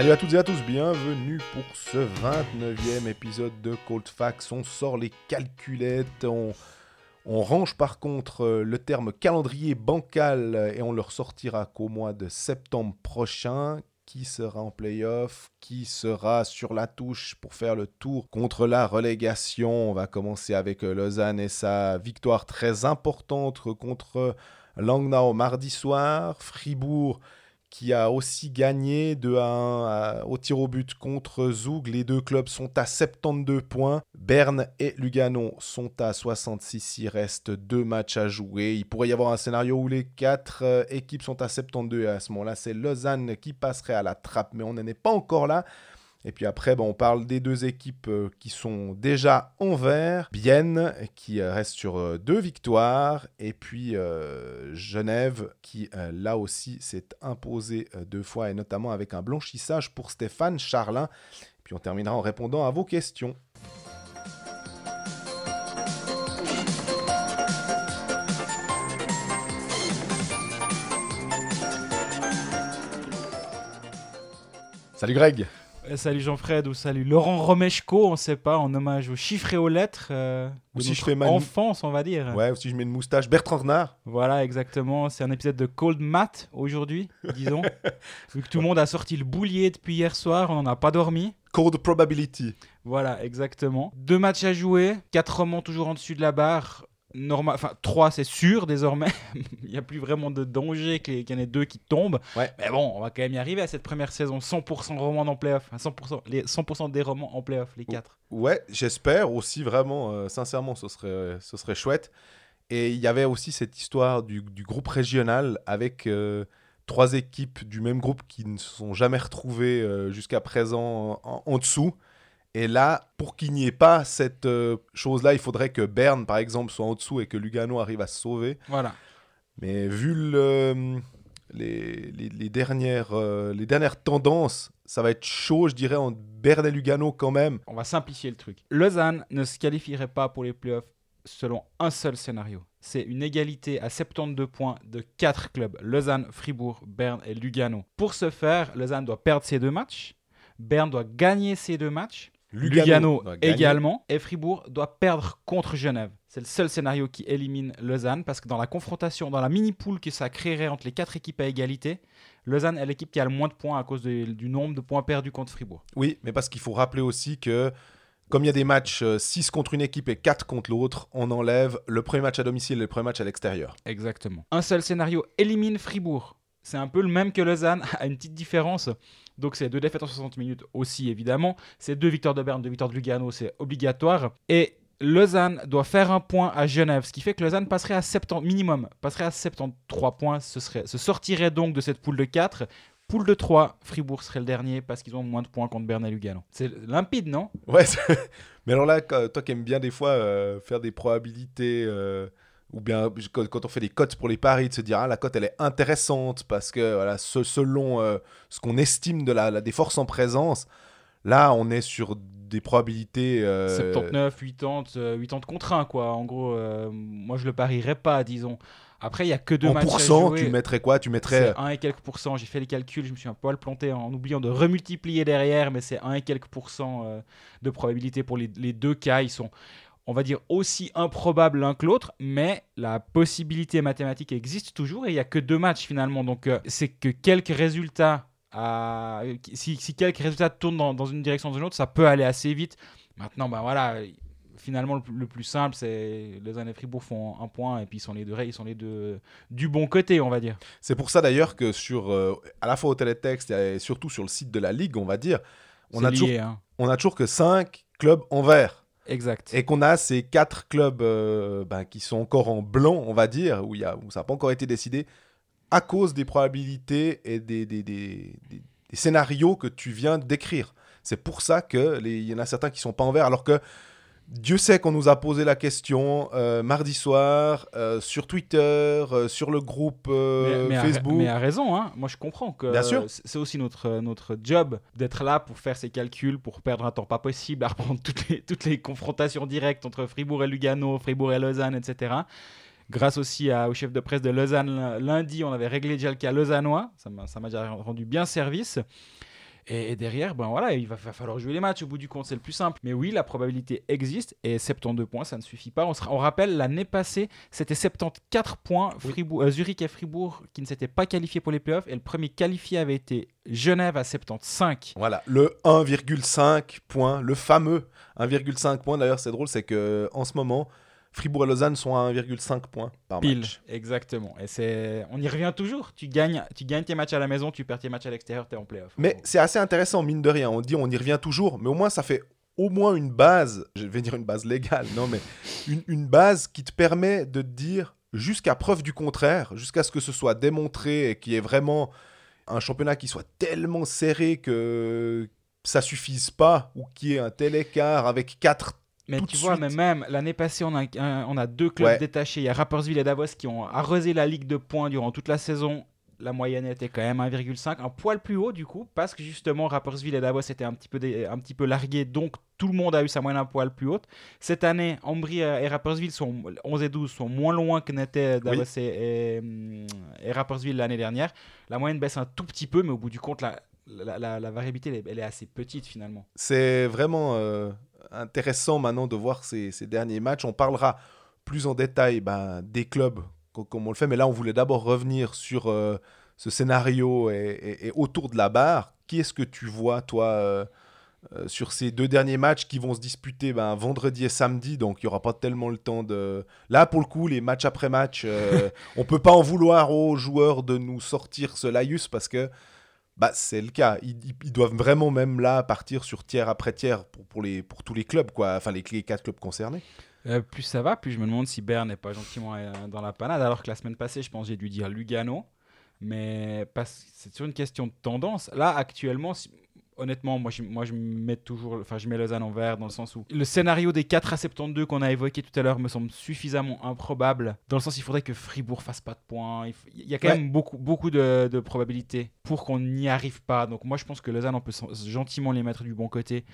Salut à toutes et à tous, bienvenue pour ce 29e épisode de Cold Facts. On sort les calculettes, on, range par contre euh, le terme calendrier bancal et on le ressortira qu'au mois de septembre prochain. Qui sera en playoff? Qui sera sur la touche pour faire le tour contre la relégation? On va commencer avec euh, Lausanne et sa victoire très importante contre Langnau mardi soir. Fribourg qui a aussi gagné de 1 au tir au but contre Zoug. Les deux clubs sont à 72 points. Berne et Lugano sont à 66. Il reste deux matchs à jouer. Il pourrait y avoir un scénario où les quatre euh, équipes sont à 72 et à ce moment-là, c'est Lausanne qui passerait à la trappe, mais on n'en est pas encore là. Et puis après, on parle des deux équipes euh, qui sont déjà en vert. Bienne qui euh, reste sur euh, deux victoires. Et puis Genève qui là aussi s'est imposé deux fois et notamment avec un blanchissage pour Stéphane Charlin. Puis on terminera en répondant à vos questions. Salut Greg salut Jean-Fred ou salut Laurent Romeshko, on sait pas, en hommage aux chiffres et aux lettres. Euh, ou si je fais ma enfance, on va dire. Ouais, ou si je mets une moustache. Bertrand Renard. Voilà, exactement. C'est un épisode de Cold Mat aujourd'hui, disons. Vu que tout le monde a sorti le boulier depuis hier soir, on n'en a pas dormi. Cold Probability. Voilà, exactement. Deux matchs à jouer, quatre romans toujours en dessus de la barre normal, enfin 3 c'est sûr désormais, il n'y a plus vraiment de danger qu'il y en ait deux qui tombent. Mais bon, on va quand même y arriver à cette première saison, 100% romans en playoff, 100%, les 100% des romans en playoff, les 4. Ouais, j'espère aussi vraiment, euh, sincèrement, ce serait, ce serait chouette. Et il y avait aussi cette histoire du, groupe régional avec euh, trois équipes du même groupe qui ne se sont jamais retrouvées euh, jusqu'à présent en dessous. Et là, pour qu'il n'y ait pas cette euh, chose-là, il faudrait que Berne, par exemple, soit en dessous et que Lugano arrive à se sauver. Voilà. Mais vu le, les, les, dernières, euh, les dernières tendances, ça va être chaud, je dirais, en Berne et Lugano quand même. On va simplifier le truc. Lausanne ne se qualifierait pas pour les playoffs selon un seul scénario. C'est une égalité à 72 points de quatre clubs Lausanne, Fribourg, Berne et Lugano. Pour ce faire, Lausanne doit perdre ses deux matchs. Berne doit gagner ses deux matchs Lugano, également. Et Fribourg doit perdre contre Genève. C'est le seul scénario qui élimine Lausanne parce que dans la confrontation, dans la mini-pool que ça créerait entre les quatre équipes à égalité, Lausanne est l'équipe qui a le moins de points à cause du nombre de points perdus contre Fribourg. Oui, mais parce qu'il faut rappeler aussi que comme il y a des matchs 6 euh, contre une équipe et 4 contre l'autre, on enlève le premier match à domicile et le premier match à l'extérieur. Exactement. Un seul scénario élimine Fribourg. C'est un peu le même que Lausanne, à une petite différence. Donc c'est deux défaites en 60 minutes aussi évidemment. C'est deux victoires de Berne, deux victoires de Lugano, c'est obligatoire. Et Lausanne doit faire un point à Genève, ce qui fait que Lausanne passerait à 70 minimum, passerait à 73 points, ce serait, se sortirait donc de cette poule de 4. Poule de 3, Fribourg serait le dernier parce qu'ils ont moins de points contre Berne et Lugano. C'est limpide, non? Ouais, mais alors là, toi qui aimes bien des fois euh, faire des probabilités euh, ou bien quand on fait des cotes pour les paris, de se dire ah, la cote elle est intéressante parce que voilà, selon euh, ce qu'on estime de la, des forces en présence, là on est sur des probabilités. 79, 80, 80 contre 1 quoi. En gros, euh, moi je le parierais pas, disons. Après, il y a que deux en matchs pourcent, tu mettrais quoi? Tu mettrais 1 et quelques pourcents. J'ai fait les calculs, je me suis un peu planté en oubliant de remultiplier derrière, mais c'est 1 et quelques pourcents euh, de probabilité pour les, les deux cas. Ils sont on va dire, aussi improbable l'un que l'autre, mais la possibilité mathématique existe toujours et il n'y a que deux matchs finalement. Donc euh, c'est que quelques résultats, si, quelques résultats tournent dans, une direction ou dans une autre, ça peut aller assez vite. Maintenant, ben voilà, finalement le, plus simple, c'est les années Fribourg font un point et puis ils sont les deux, ils sont les deux du bon côté, on va dire. C'est pour ça d'ailleurs que sur, euh, à la fois au télétexte et surtout sur le site de la Ligue, on va dire, on, a, toujours, hein. on a toujours que 5 clubs en vert. Exact. Et qu'on a ces quatre clubs euh, ben, qui sont encore en blanc, on va dire, où, y a, où ça n'a pas encore été décidé, à cause des probabilités et des, des, scénarios que tu viens d'écrire. C'est pour ça qu'il y en a certains qui ne sont pas en vert, alors que Dieu sait qu'on nous a posé la question euh, mardi soir euh, sur Twitter, euh, sur le groupe Facebook. mais à raison, hein. moi je comprends que c'est aussi notre, notre job d'être là pour faire ces calculs, pour perdre un temps pas possible, à reprendre toutes les, toutes les confrontations directes entre Fribourg et Lugano, Fribourg et Lausanne, etc. Grâce aussi au chef de presse de Lausanne lundi, on avait réglé déjà le cas lausannois, ça m'a déjà rendu bien service. Et, derrière, ben voilà, il va, falloir jouer les matchs. Au bout du compte, c'est le plus simple. Mais oui, la probabilité existe et 72 points, ça ne suffit pas. On, on rappelle, l'année passée, c'était 74 points. Fribourg, euh, Zurich et Fribourg qui ne s'étaient pas qualifiés pour les playoffs. Et le premier qualifié avait été Genève à 75. Voilà, le 1,5 points, le fameux 1,5 points. D'ailleurs, c'est drôle, c'est que en ce moment, Fribourg et Lausanne sont à 1,5 points par Pile, match. exactement. Et c'est, on y revient toujours. Tu gagnes, tu gagnes tes matchs à la maison, tu perds tes matchs à l'extérieur, tu es en playoff. Mais c'est assez intéressant, mine de rien. On dit on y revient toujours, mais au moins ça fait au moins une base, je vais dire une base légale, non, mais une, une base qui te permet de te dire jusqu'à preuve du contraire, jusqu'à ce que ce soit démontré et qu'il y ait vraiment un championnat qui soit tellement serré que ça suffise pas ou qu'il y ait un tel écart avec quatre mais tu vois, mais même l'année passée, on a, on a deux clubs détachés. Il y a Rappersville et Davos qui ont arrosé la ligue de points durant toute la saison. La moyenne était quand même 1,5, un poil plus haut du coup, parce que justement Rappersville et Davos étaient un petit peu, un petit peu largués, donc tout le monde a eu sa moyenne un poil plus haute. Cette année, Ambry et Rappersville sont 11 et 12 sont moins loin que n'étaient Davos et, et, Rappersville l'année dernière. La moyenne baisse un tout petit peu, mais au bout du compte, la, la, variabilité, elle est, assez petite finalement. C'est vraiment euh, intéressant maintenant de voir ces, derniers matchs. On parlera plus en détail ben, des clubs comme on le fait, mais là on voulait d'abord revenir sur euh, ce scénario et, autour de la barre. Qui est-ce que tu vois, toi, euh, sur ces deux derniers matchs qui vont se disputer ben, vendredi et samedi, donc il n'y aura pas tellement le temps de... Là, pour le coup, les matchs après match, on peut pas en vouloir aux joueurs de nous sortir ce laïus parce que bah, c'est le cas. Ils, doivent vraiment même là partir sur tiers après tiers pour, pour, les, pour tous les clubs, quoi. enfin les, quatre clubs concernés. Euh, plus ça va, plus je me demande si Berne n'est pas gentiment euh, dans la panade. Alors que la semaine passée, je pense j'ai dû dire Lugano. Mais c'est sur une question de tendance. Là, actuellement, honnêtement, moi je, moi je mets toujours, enfin je mets Lausanne en vert dans le sens où le scénario des 4 à 72 qu'on a évoqué tout à l'heure me semble suffisamment improbable. Dans le sens il faudrait que Fribourg fasse pas de points. Il, y a quand même beaucoup, beaucoup de, de probabilités pour qu'on n'y arrive pas. Donc moi je pense que Lausanne on peut gentiment les mettre du bon côté.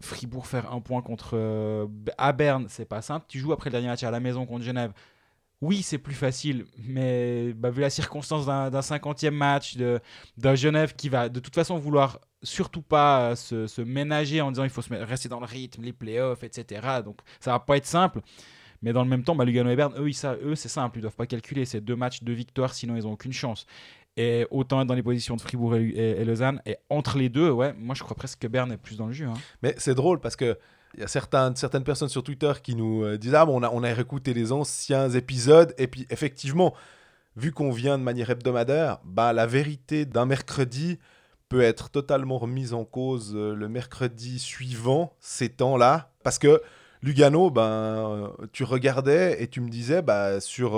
Fribourg faire un point contre euh, à Berne, c'est pas simple. Tu joues après le dernier match à la maison contre Genève oui, c'est plus facile, mais bah, vu la circonstance d'un cinquantième match d'un Genève qui va de toute façon vouloir surtout pas euh, se, ménager en disant il faut se rester dans le rythme, les playoffs, etc. Donc ça va pas être simple. Mais dans le même temps, bah, Lugano et Berne, eux, eux c'est simple, ils doivent pas calculer. C'est deux matchs, deux victoires, sinon ils ont aucune chance. Et autant être dans les positions de Fribourg et, Lausanne. Et entre les deux, ouais, moi je crois presque que Berne est plus dans le jeu. Hein. Mais c'est drôle parce que il y a certaines, personnes sur Twitter qui nous euh, disent Ah, bon, on a, on a les anciens épisodes. Et puis, effectivement, vu qu'on vient de manière hebdomadaire, bah, la vérité d'un mercredi peut être totalement remise en cause euh, le mercredi suivant ces temps-là. Parce que Lugano, ben, euh, tu regardais et tu me disais, bah, sur,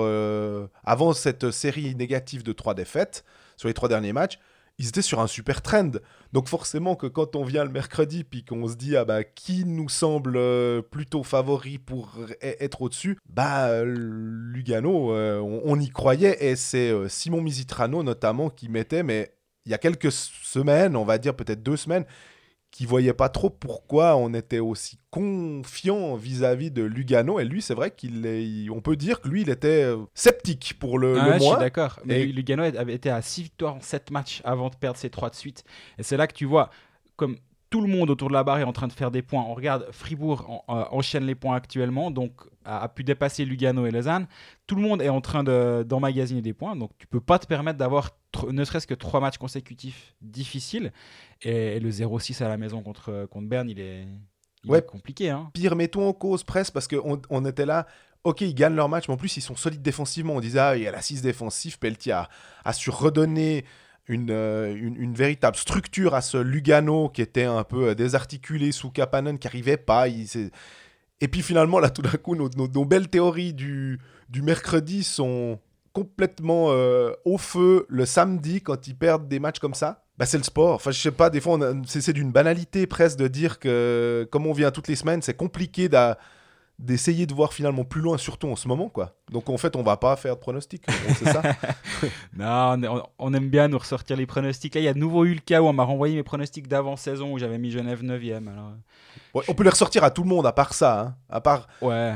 avant cette série négative de trois défaites, sur les trois derniers matchs, ils étaient sur un super trend. Donc forcément que quand on vient le mercredi puis qu'on se dit ah bah qui nous semble plutôt favori pour e-, être au-dessus, bah Lugano on, on, y croyait et c'est Simon Misitrano notamment qui mettait mais il y a quelques semaines, on va dire peut-être deux semaines, qui voyait pas trop pourquoi on était aussi confiant vis-à-vis de Lugano. Et lui, c'est vrai qu'il est, on peut dire que lui, il était euh, sceptique pour le, ah le Je suis d'accord. Mais Lugano avait été à 6 victoires en 7 matchs avant de perdre ses 3 de suite. Et c'est là que tu vois, comme tout le monde autour de la barre est en train de faire des points. On regarde Fribourg euh, enchaîne les points actuellement, donc a, pu dépasser Lugano et Lausanne. Tout le monde est en train d'emmagasiner des points, donc tu peux pas te permettre d'avoir ne serait-ce que trois matchs consécutifs difficiles. Et, le 0-6 à la maison contre, contre Berne, il est, compliqué. Hein. Pire, mettons en cause presque, parce qu'on on était là. Ok, ils gagnent leur match, mais en plus, ils sont solides défensivement. On disait, ah, il y a la 6 défensive. Pelletier a, a su redonner euh, une, une, véritable structure à ce Lugano qui était un peu euh, désarticulé sous Kapanen, qui n'arrivait pas. et puis finalement, là, tout d'un coup, nos, nos, belles théories du, du mercredi sont complètement euh, au feu le samedi quand ils perdent des matchs comme ça. Bah, c'est le sport. Enfin, je sais pas, des fois, c'est d'une banalité presque de dire que, comme on vient toutes les semaines, c'est compliqué de d'essayer de voir finalement plus loin, surtout en ce moment, quoi. Donc en fait, on va pas faire de pronostics, c'est ça Non, on, aime bien nous ressortir les pronostics. Là, il y a de nouveau eu le cas où on m'a renvoyé mes pronostics d'avant-saison où j'avais mis Genève 9e. Alors... on peut les ressortir à tout le monde, à part ça. Hein. À part... Ouais.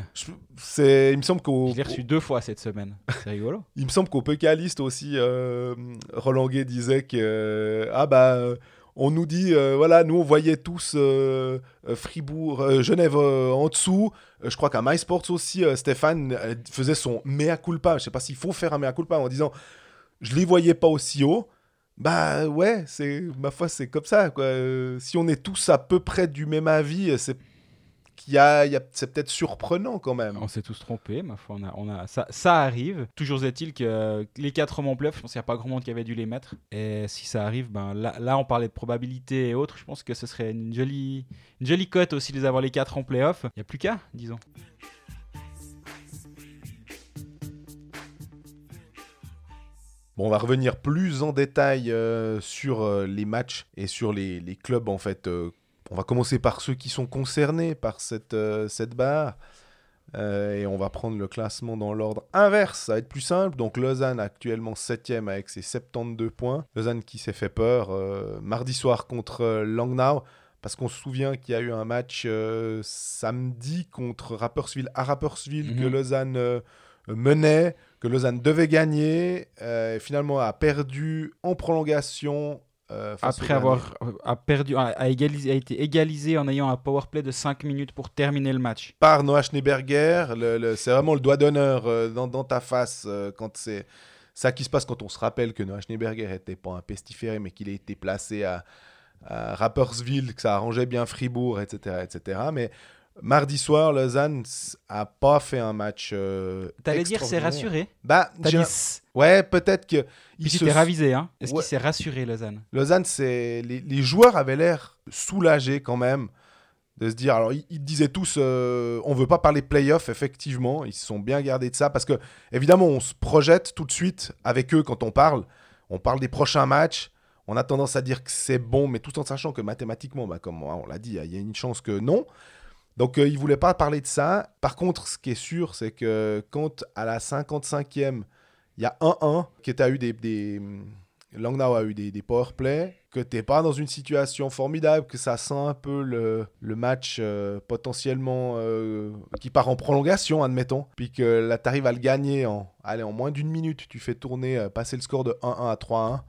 C'est... Il me semble qu'au... Je l'ai reçu deux fois cette semaine. C'est rigolo. il me semble qu'au Pécaliste aussi, euh, Roland Gay disait que... ah bah on nous dit, euh, voilà, nous on voyait tous euh, euh, Fribourg, Genève en dessous. je crois qu'à MySports aussi, Stéphane faisait son mea culpa. Je sais pas s'il faut faire un mea culpa en disant, je les voyais pas aussi haut. Bah ouais, c'est ma foi, c'est comme ça. Quoi. si on est tous à peu près du même avis, c'est y a, c'est peut-être surprenant quand même. On s'est tous trompés, ma foi. On a, on a, ça, ça arrive. Toujours est-il que les quatre hommes en bluff, je pense qu'il n'y a pas grand monde qui avait dû les mettre. Et si ça arrive, ben là, là, on parlait de probabilité et autres. Je pense que ce serait une jolie, une jolie cote aussi de les avoir les quatre en playoff. Il n'y a plus qu'à, disons. Bon, on va revenir plus en détail euh, sur euh, les matchs et sur les, les clubs en fait euh, on va commencer par ceux qui sont concernés par cette, euh, cette barre. Euh, et on va prendre le classement dans l'ordre inverse. Ça va être plus simple. Donc Lausanne actuellement 7ème avec ses 72 points. Lausanne qui s'est fait peur euh, mardi soir contre Langnau. Parce qu'on se souvient qu'il y a eu un match samedi contre Rapperswil à Rapperswil que mhm. Lausanne menait, que Lausanne devait gagner. finalement a perdu en prolongation euh, Après avoir a perdu, a, égalisé, a, été égalisé en ayant un power play de 5 minutes pour terminer le match. Par Noah Schneeberger, le, c'est vraiment le doigt d'honneur euh, dans, dans, ta face euh, quand c'est ça qui se passe quand on se rappelle que Noah Schneeberger n'était pas un pestiféré mais qu'il a été placé à, à Rapperswil, que ça arrangeait bien Fribourg, etc. etc. Mais Mardi soir, Lausanne a pas fait un match. Euh, T'allais dire c'est rassuré Bah, ouais, peut-être que. Il s'était ravisé, hein Est-ce qu'il s'est rassuré, Lausanne? Lausanne, c'est les, joueurs avaient l'air soulagés quand même de se dire. Alors, ils, disaient tous, euh, on veut pas parler playoff, effectivement. Ils se sont bien gardés de ça parce que évidemment, on se projette tout de suite avec eux quand on parle. On parle des prochains matchs. On a tendance à dire que c'est bon, mais tout en sachant que mathématiquement, bah, comme on l'a dit, il y a une chance que non. Donc, euh, il ne voulait pas parler de ça. Par contre, ce qui est sûr, c'est que quand à la 55e, il y a 1-1, que tu as eu des. des Langnau a eu des, des powerplays, que tu n'es pas dans une situation formidable, que ça sent un peu le, match euh, potentiellement euh, qui part en prolongation, admettons, puis que là, tu arrives à le gagner en, allez, en moins d'une minute, tu fais tourner, passer le score de 1-1 à 3-1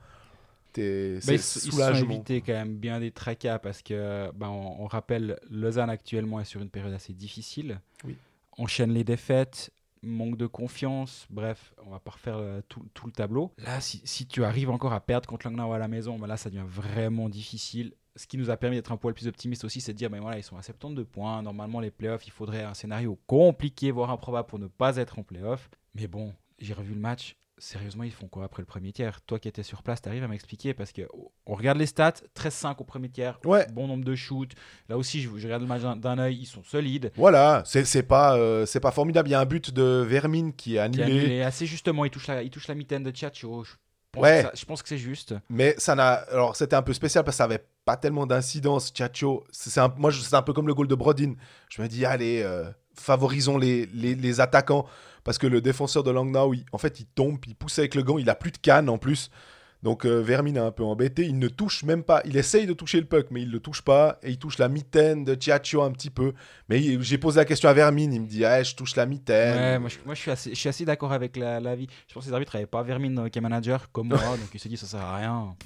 ils, se sont évités quand même bien des tracas parce que, ben, on, rappelle, Lausanne actuellement est sur une période assez difficile. Oui. Enchaîne les défaites, manque de confiance, bref, on va pas refaire euh, tout, tout, le tableau. Là, si, si, tu arrives encore à perdre contre Langnau à la maison, ben là, ça devient vraiment difficile. Ce qui nous a permis d'être un poil plus optimiste aussi, c'est de dire, ben voilà, ils sont à 72 points. Normalement, les playoffs, il faudrait un scénario compliqué, voire improbable pour ne pas être en playoff. Mais bon, j'ai revu le match sérieusement, ils font quoi après le premier tiers? Toi qui étais sur place, tu arrives à m'expliquer Parce que on regarde les stats 13-5 au premier tiers, ouais. bon nombre de shoots. Là aussi, je, regarde le match d'un œil, ils sont solides. Voilà, c'est pas, euh, c'est pas formidable. Il y a un but de Vermine qui est annulé. assez justement, il touche la, il touche la mitaine de Tchatcho. Je pense ouais. je pense que c'est juste. Mais ça n'a. Alors, c'était un peu spécial parce que ça avait pas tellement d'incidence. Tchatcho, c'est un... moi, c'est un peu comme le goal de Brodin. Je me dis, allez, euh, favorisons les, les, les attaquants parce que le défenseur de Langnau, en fait, il tombe, il pousse avec le gant, il a plus de canne en plus. Donc euh, Vermin est un peu embêté, il ne touche même pas, il essaye de toucher le puck, mais il ne le touche pas, et il touche la mitaine de Chiaccio un petit peu. Mais j'ai posé la question à Vermin, il me dit, ah, je touche la mitaine. Ouais, moi, je, suis assez, je suis assez d'accord avec la, la, vie. Je pense que les arbitres n'avaient pas Vermin qui est manager comme moi, donc il se dit, ça sert à rien.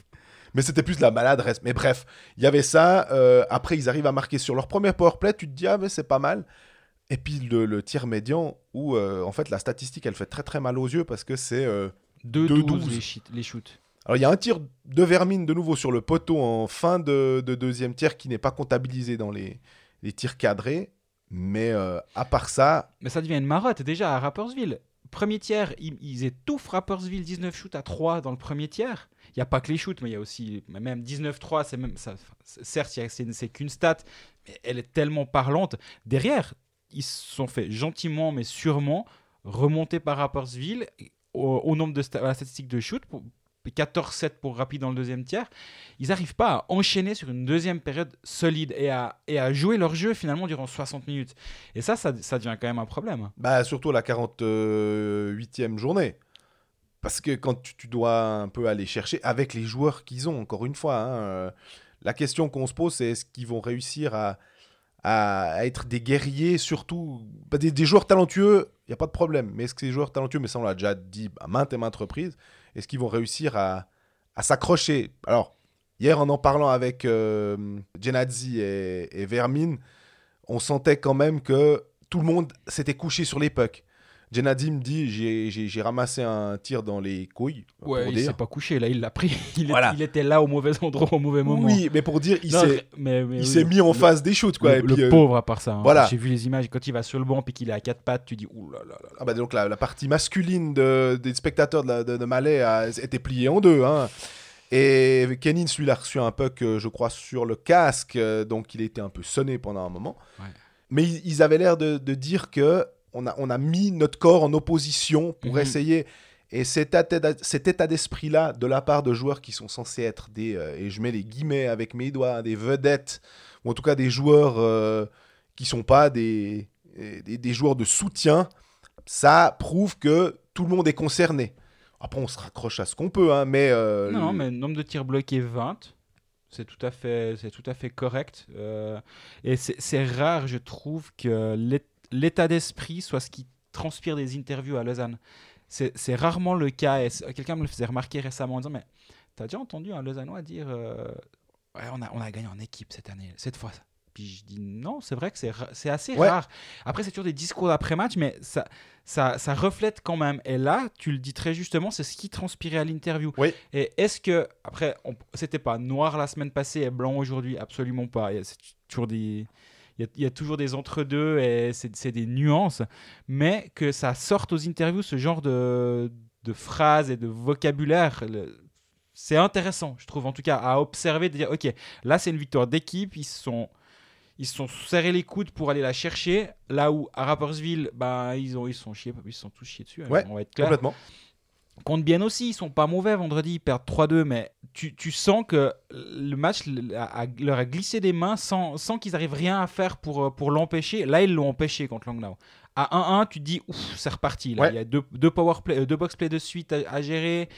Mais c'était plus de la maladresse. Mais bref, il y avait ça. Euh, après, ils arrivent à marquer sur leur premier powerplay. Tu te dis, ah, mais c'est pas mal. Et puis le, tir médian, où euh, en fait la statistique elle fait très très mal aux yeux parce que c'est 2-12 les, les, shoots. Alors il y a un tir de Vermine de nouveau sur le poteau en fin de, deuxième tir qui n'est pas comptabilisé dans les, les tirs cadrés. Mais euh, à part ça. Mais ça devient une marotte déjà à Rappersville. Premier tiers, ils, étouffent Rappersville 19 shoots à 3 dans le premier tiers. Il n'y a pas que les shoots, mais il y a aussi même 19-3. C'est même ça. Certes, c'est qu'une stat, mais elle est tellement parlante. Derrière, ils se sont fait gentiment mais sûrement remonter par Rappersville au, nombre de la statistique de shoot. 14-7 pour rapide dans le deuxième tiers, ils n'arrivent pas à enchaîner sur une deuxième période solide et à, et à jouer leur jeu finalement durant 60 minutes. Et ça, ça, devient quand même un problème. Bah, surtout la 48e journée. Parce que quand tu, dois un peu aller chercher avec les joueurs qu'ils ont, encore une fois, hein, euh, la question qu'on se pose, c'est est-ce qu'ils vont réussir à, à, être des guerriers, surtout bah, des, joueurs talentueux, il n'y a pas de problème. Mais est-ce que ces joueurs talentueux, mais ça on l'a déjà dit à maintes et maintes reprises, est-ce qu'ils vont réussir à, s'accrocher? Alors, hier, en en parlant avec euh, et Vermin, on sentait quand même que tout le monde s'était couché sur les pucks. Genadi me dit j'ai- ramassé un tir dans les couilles. Ouais, pour il s'est pas couché, là, il l'a pris. Il, est- Voilà. il était là au mauvais endroit, au mauvais moment. Oui, mais pour dire, il s'est oui, mis en le- face des shoots. Quoi, le, et puis, le euh, pauvre à part ça. hein. voilà. J'ai vu les images, quand il va sur le banc et qu'il est à quatre pattes, tu dis ouh là là là. Ah bah donc la, la partie masculine de- des spectateurs de, la- de, de Malais a été pliée en deux. Hein. Et Kennins, lui, a reçu un puck, euh, je crois, sur le casque, euh, donc il était un peu sonné pendant un moment. Ouais. Mais ils, ils avaient l'air de, de dire que on a, on a mis notre corps en opposition pour Mhm. essayer. Et cet état, d'esprit-là, de la part de joueurs qui sont censés être des, euh, et je mets les guillemets avec mes doigts, des vedettes, ou en tout cas des joueurs euh, qui sont pas des, des, des joueurs de soutien, ça prouve que tout le monde est concerné. Après, on se raccroche à ce qu'on peut, hein, mais... euh, Non, non, mais nombre de tirs bloqués 20. C'est tout à fait, c'est tout à fait correct. Euh, et c'est rare, je trouve, que l'é- l'état d'esprit soit ce qui transpire des interviews à Lausanne. C'est rarement le cas. Quelqu'un me le faisait remarquer récemment en disant Mais t'as déjà entendu un Lausannois dire euh, Ouais, on a, on a gagné en équipe cette année, cette fois. Puis je dis non, c'est vrai que c'est assez Ouais. rare. Après, c'est toujours des discours d'après-match, mais ça, ça, ça reflète quand même. Et là, tu le dis très justement, c'est ce qui transpirait à l'interview. Oui. Et est-ce que, après, c'était pas noir la semaine passée et blanc aujourd'hui? Absolument pas. Il y a, c'est toujours des. Il y, a, il y a toujours des entre-deux et c'est, des nuances, mais que ça sorte aux interviews ce genre de, de phrases et de vocabulaire, c'est intéressant, je trouve, en tout cas, à observer, de dire, ok, là c'est une victoire d'équipe, ils se sont, ils se sont serrés les coudes pour aller la chercher, là où à Rappersville, bah, ils, ont, ils, se sont chiés, ils sont tous chiés dessus, hein, Ouais, on va être clair. complètement. Contre bien aussi, ils sont pas mauvais vendredi, ils perdent 3-2, mais tu, tu sens que le match a- a- leur a glissé des mains sans, sans qu'ils arrivent rien à faire pour, euh, pour l'empêcher. Là, ils l'ont empêché contre Langnau. À 1-1, tu te dis, ouf, c'est reparti. Là. Ouais. Il y a deux, deux, power play, euh, deux box play de suite à, à gérer.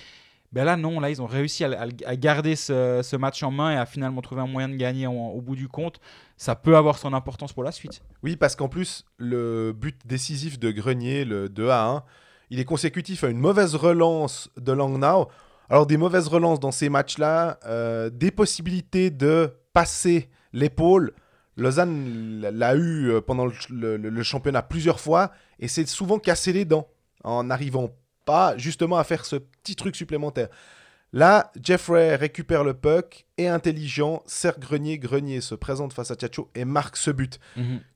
Ben là, non, là, ils ont réussi à, à- à garder ce, ce match en main et à finalement trouver un moyen de gagner en- au bout du compte. Ça peut avoir son importance pour la suite. Oui, parce qu'en plus, le but décisif de Grenier, le 2 à 1, il est consécutif à une mauvaise relance de Langnau. Alors, des mauvaises relances dans ces matchs-là, euh, des possibilités de passer l'épaule. Lausanne l'a eu euh, pendant le, le- championnat plusieurs fois et c'est souvent cassé les dents en n'arrivant pas justement à faire ce petit truc supplémentaire. Là, Jeffrey récupère le puck et intelligent, serre Grenier. Grenier se présente face à Tchatcho et marque ce but.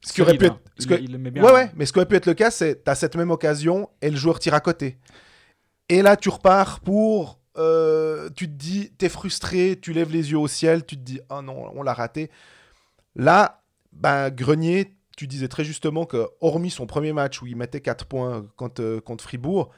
Ce qui aurait pu être- hein. ce Il- que- il le met bien. Ouais, ouais, mais ce qui aurait pu être le cas, c'est tu as cette même occasion et le joueur tire à côté. Et là, tu repars pour. euh, tu te dis, t'es frustré, tu lèves les yeux au ciel, tu te dis, ah non, on l'a raté. Là, ben, Grenier, tu disais très justement que, hormis son premier match où il mettait 4 points contre, euh, contre Fribourg,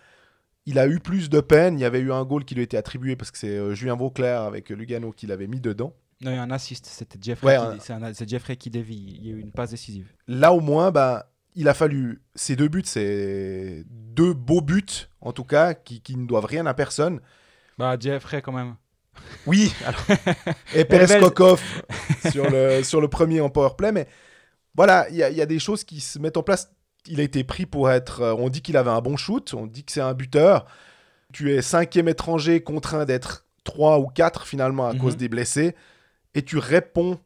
il a eu plus de peine. Il y avait eu un goal qui lui était attribué parce que c'est euh, Julien Vauclair avec Lugano qui l'avait mis dedans. Non, il y a un assist, c'était Jeffrey, Ouais, qui, un- c'est Jeffrey qui dévie. Il y a eu une passe décisive. là au moins, ben, il a fallu. Ces deux buts, c'est deux beaux buts, en tout cas, qui, qui ne doivent rien à personne. Bah, Jeffrey quand même. Oui, alors, et Perez Kokov sur le, sur le premier en powerplay, mais voilà, il y, a- il y a des choses qui se mettent en place. Il a été pris pour être. euh, On dit qu'il avait un bon shoot, on dit que c'est un buteur. Tu es cinquième étranger contraint d'être 3 ou 4 finalement à Mhm. cause des blessés, et tu réponds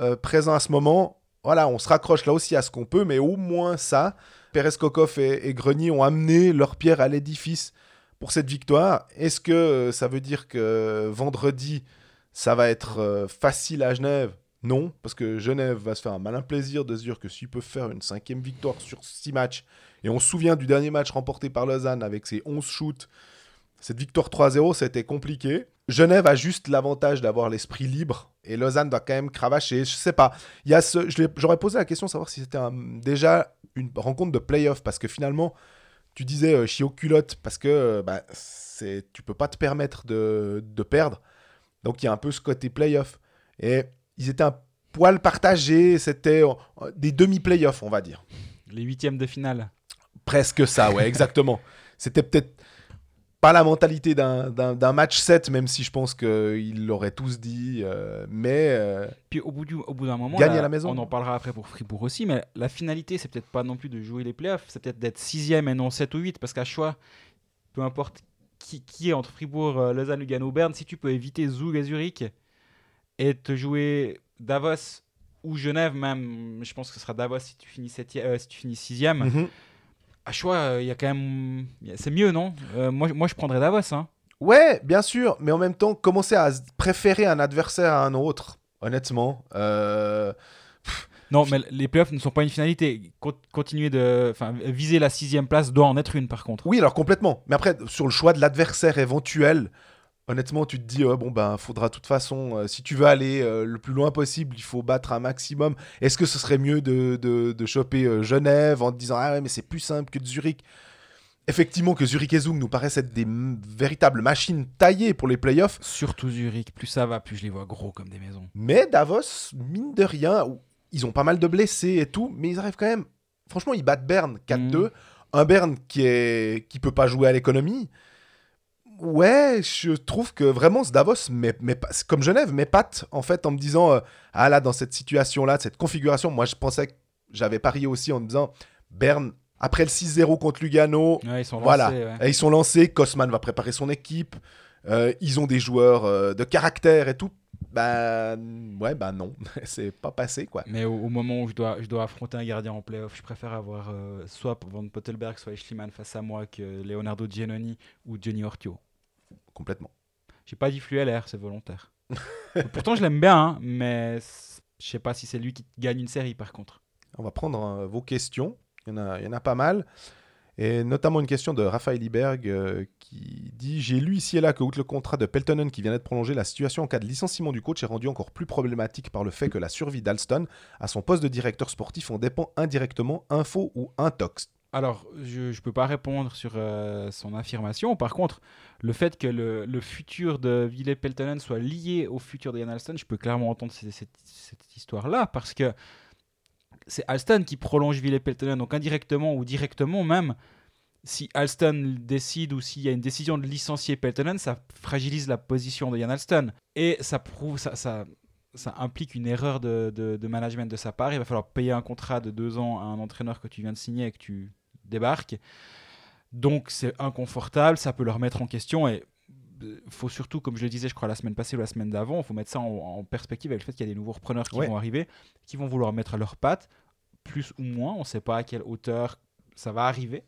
euh, présent à ce moment. Voilà, on se raccroche là aussi à ce qu'on peut, mais au moins ça, Perez Kokov et, et Grenier ont amené leur pierre à l'édifice pour cette victoire. Est-ce que euh, ça veut dire que vendredi, ça va être facile à Genève Non, parce que Genève va se faire un malin plaisir de se dire que s'ils peuvent faire une cinquième victoire sur six matchs, et on se souvient du dernier match remporté par Lausanne avec ses 11 shoots, cette victoire 3-0, c'était compliqué. Genève a juste l'avantage d'avoir l'esprit libre, et Lausanne va quand même cravacher. Je sais pas. Il y a ce, j'aurais posé la question de savoir si c'était déjà une rencontre de playoff, parce que finalement, tu disais euh, aux culottes parce que euh, bah, c'est, tu peux pas te permettre de, de perdre. Donc il y a un peu ce côté playoff. Et ils étaient un poil partagés, c'était des demi-playoffs, on va dire. Les huitièmes de finale. Presque ça, ouais, exactement. C'était peut-être pas la mentalité d'un, match 7, même si je pense qu'ils l'auraient tous dit. euh, mais euh, Puis au bout, du, au bout d'un moment, Gagne là, à la maison. on en parlera après pour Fribourg aussi, mais la finalité, c'est peut-être pas non plus de jouer les playoffs, c'est peut-être d'être sixième et non 7 ou 8, parce qu'à choix, peu importe qui, qui est entre Fribourg, euh, Lausanne, Lugano, Berne, si tu peux éviter Zug et Zurich, et te jouer Davos ou Genève même, je pense que ce sera Davos si tu finis, septième, euh, si tu finis sixième. Mhm. À choix, il y a quand même... C'est mieux, non? Euh, moi, moi, je prendrais Davos. Hein. Ouais, bien sûr, mais en même temps, commencer à préférer un adversaire à un autre, honnêtement. euh, Non, mais les playoffs ne sont pas une finalité. Con- continuer de... Enfin, viser la sixième place doit en être une, par contre. Oui, alors complètement. Mais après, sur le choix de l'adversaire éventuel, honnêtement, tu te dis, bon, ben, faudra de toute façon, euh, si tu veux aller euh, le plus loin possible, il faut battre un maximum. Est-ce que ce serait mieux de, de, de choper euh, Genève en te disant, ah ouais, mais c'est plus simple que de Zurich? Effectivement, que Zurich et Zug nous paraissent être des véritables machines taillées pour les playoffs. Surtout Zurich. Plus ça va, plus je les vois gros comme des maisons. Mais Davos, mine de rien, ils ont pas mal de blessés et tout, mais ils arrivent quand même. Franchement, ils battent Berne 4-2. Un Berne qui est qui peut pas jouer à l'économie. Ouais, je trouve que vraiment ce Davos, mais, mais comme Genève, m'épate en fait en me disant euh, ah là dans cette situation là, cette configuration, moi je pensais que j'avais parié aussi en me disant Berne après le 6-0 contre Lugano, Ouais, ils sont voilà, lancés, ouais. Et ils sont lancés, Kosman va préparer son équipe, euh, ils ont des joueurs euh, de caractère et tout. Bah ouais, bah non, c'est pas passé quoi. Mais au, au moment où je dois, je dois affronter un gardien en playoff, je préfère avoir euh, soit Van Pottelberg, soit Schliemann face à moi que Leonardo Giannoni ou Johnny Ortio. Complètement. J'ai pas dit Flueller, c'est volontaire. Pourtant, je l'aime bien, hein, mais je sais pas si c'est lui qui gagne une série par contre. On va prendre euh, vos questions. Il y, en a, il y en a pas mal. Et notamment une question de Raphaël Iberg euh, qui dit J'ai lu ici et là que, outre le contrat de Peltonen qui vient d'être prolongé, la situation en cas de licenciement du coach est rendue encore plus problématique par le fait que la survie d'Alston à son poste de directeur sportif en dépend indirectement, info ou intox. Alors, je ne peux pas répondre sur euh, son affirmation. Par contre, le fait que le, futur de Ville Peltonen soit lié au futur de Ian Alston, je peux clairement entendre cette histoire-là parce que c'est Alston qui prolonge Ville Peltonen. Donc, indirectement ou directement même, si Alston décide ou s'il y a une décision de licencier Peltonen, ça fragilise la position de Ian Alston. Et ça prouve, ça, ça, ça implique une erreur de, de- de management de sa part. Il va falloir payer un contrat de deux ans à un entraîneur que tu viens de signer et que tu débarques. Donc c'est inconfortable, ça peut leur mettre en question et il faut surtout, comme je le disais, je crois la semaine passée ou la semaine d'avant, il faut mettre ça en, en perspective avec le fait qu'il y a des nouveaux repreneurs qui Ouais. vont arriver, qui vont vouloir mettre à leurs pattes, plus ou moins, on ne sait pas à quelle hauteur ça va arriver.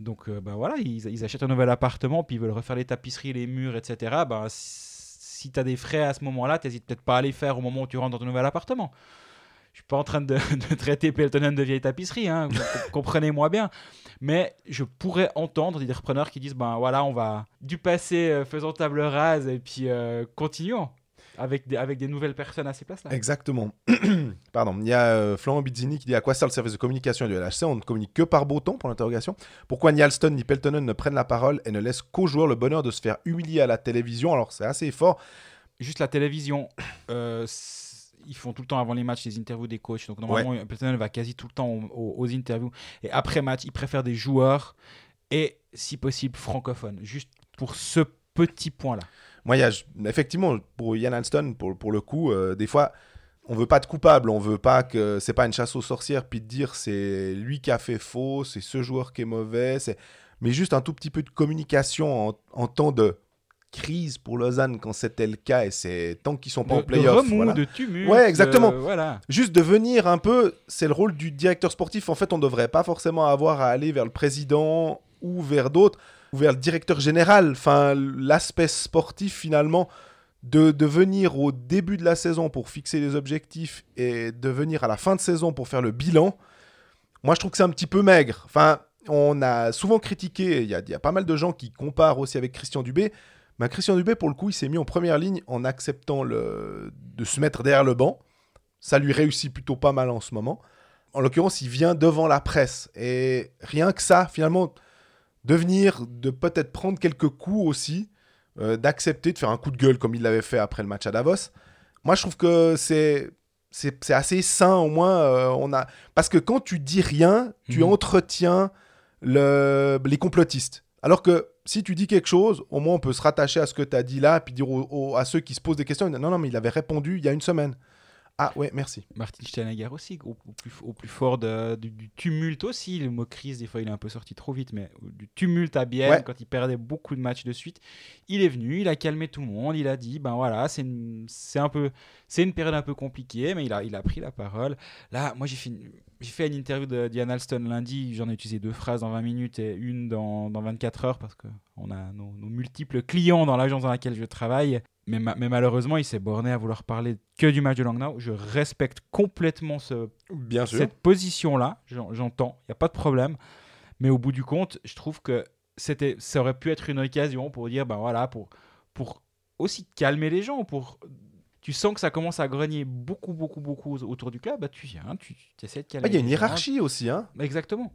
Donc euh, ben voilà, ils, ils achètent un nouvel appartement, puis ils veulent refaire les tapisseries, les murs, etc. Ben, si tu as des frais à ce moment-là, t'hésites peut-être pas à les faire au moment où tu rentres dans ton nouvel appartement. Je suis pas en train de, traiter Peltonen de vieille tapisserie, hein, com- comprenez-moi bien. Mais je pourrais entendre des repreneurs qui disent ben voilà, on va du passé, euh, faisons table rase et puis euh, continuons avec des, avec des nouvelles personnes à ces places-là. Exactement. Pardon. Il y a euh, Florent Bizzini qui dit à quoi sert le service de communication du LHC On ne communique que par beau temps pour l'interrogation. Pourquoi ni Alston ni Peltonen ne prennent la parole et ne laissent qu'aux joueurs le bonheur de se faire humilier à la télévision? Alors c'est assez fort. Juste la télévision, euh, ils font tout le temps avant les matchs des interviews des coachs. Donc normalement, Peltonen va quasi tout le temps aux interviews. Et après match, ils préfèrent des joueurs et si possible francophones. Juste pour ce petit point-là. Moi, il y a, effectivement, pour Ian Alston, pour, pour le coup, euh, des fois, on veut pas de coupable, on veut pas que c'est pas une chasse aux sorcières, puis de dire c'est lui qui a fait faux, c'est ce joueur qui est mauvais, c'est... mais juste un tout petit peu de communication en, en temps de crise pour Lausanne quand c'était le cas, et c'est tant qu'ils sont pas de, en playoff. de remous, voilà. de tumulte. Ouais, exactement. euh, voilà. Juste de venir un peu, c'est le rôle du directeur sportif. En fait, on ne devrait pas forcément avoir à aller vers le président ou vers d'autres, vers le directeur général. Enfin, l'aspect sportif, finalement, de, venir au début de la saison pour fixer les objectifs et de venir à la fin de saison pour faire le bilan, moi, je trouve que c'est un petit peu maigre. Enfin, on a souvent critiqué, il y a, pas mal de gens qui comparent aussi avec Christian Dubé. Mais Christian Dubé, pour le coup, il s'est mis en première ligne en acceptant de se mettre derrière le banc. Ça lui réussit plutôt pas mal en ce moment. En l'occurrence, il vient devant la presse. Et rien que ça, finalement, de venir, de peut-être prendre quelques coups aussi, euh, d'accepter de faire un coup de gueule comme il l'avait fait après le match à Davos. Moi, je trouve que c'est c'est assez sain au moins. euh, on a parce que quand tu dis rien, tu Mhm. entretiens le... les complotistes. Alors que si tu dis quelque chose, au moins on peut se rattacher à ce que tu as dit là, puis dire au- au- à ceux qui se posent des questions, non, non, mais il avait répondu il y a une semaine. Ah ouais, merci. Martin Steinegger aussi, au, plus, au plus, fort de, du, tumulte aussi. Le mot crise, des fois, il est un peu sorti trop vite, mais du tumulte à Bienne, quand il perdait beaucoup de matchs de suite. Il est venu, il a calmé tout le monde, il a dit, ben voilà, c'est un peu, c'est une période un peu compliquée, mais il a, il a pris la parole. Là, moi, j'ai fait, j'ai fait une interview de Diane Alston lundi, j'en ai utilisé deux phrases dans 20 minutes et une dans, dans 24 heures parce qu'on a nos, nos multiples clients dans l'agence dans laquelle je travaille mais, malheureusement, il s'est borné à vouloir parler que du match de Langnau. Je respecte complètement ce, Bien sûr. cette position-là, j'entends, il n'y a pas de problème. Mais au bout du compte, je trouve que c'était, ça aurait pu être une occasion pour dire, ben voilà, pour, pour aussi calmer les gens, pour tu sens que ça commence à grogner beaucoup, beaucoup, beaucoup autour du club, bah, tu viens, tu, essaies de calmer. Ah, il y a une hiérarchie aussi. Hein Exactement.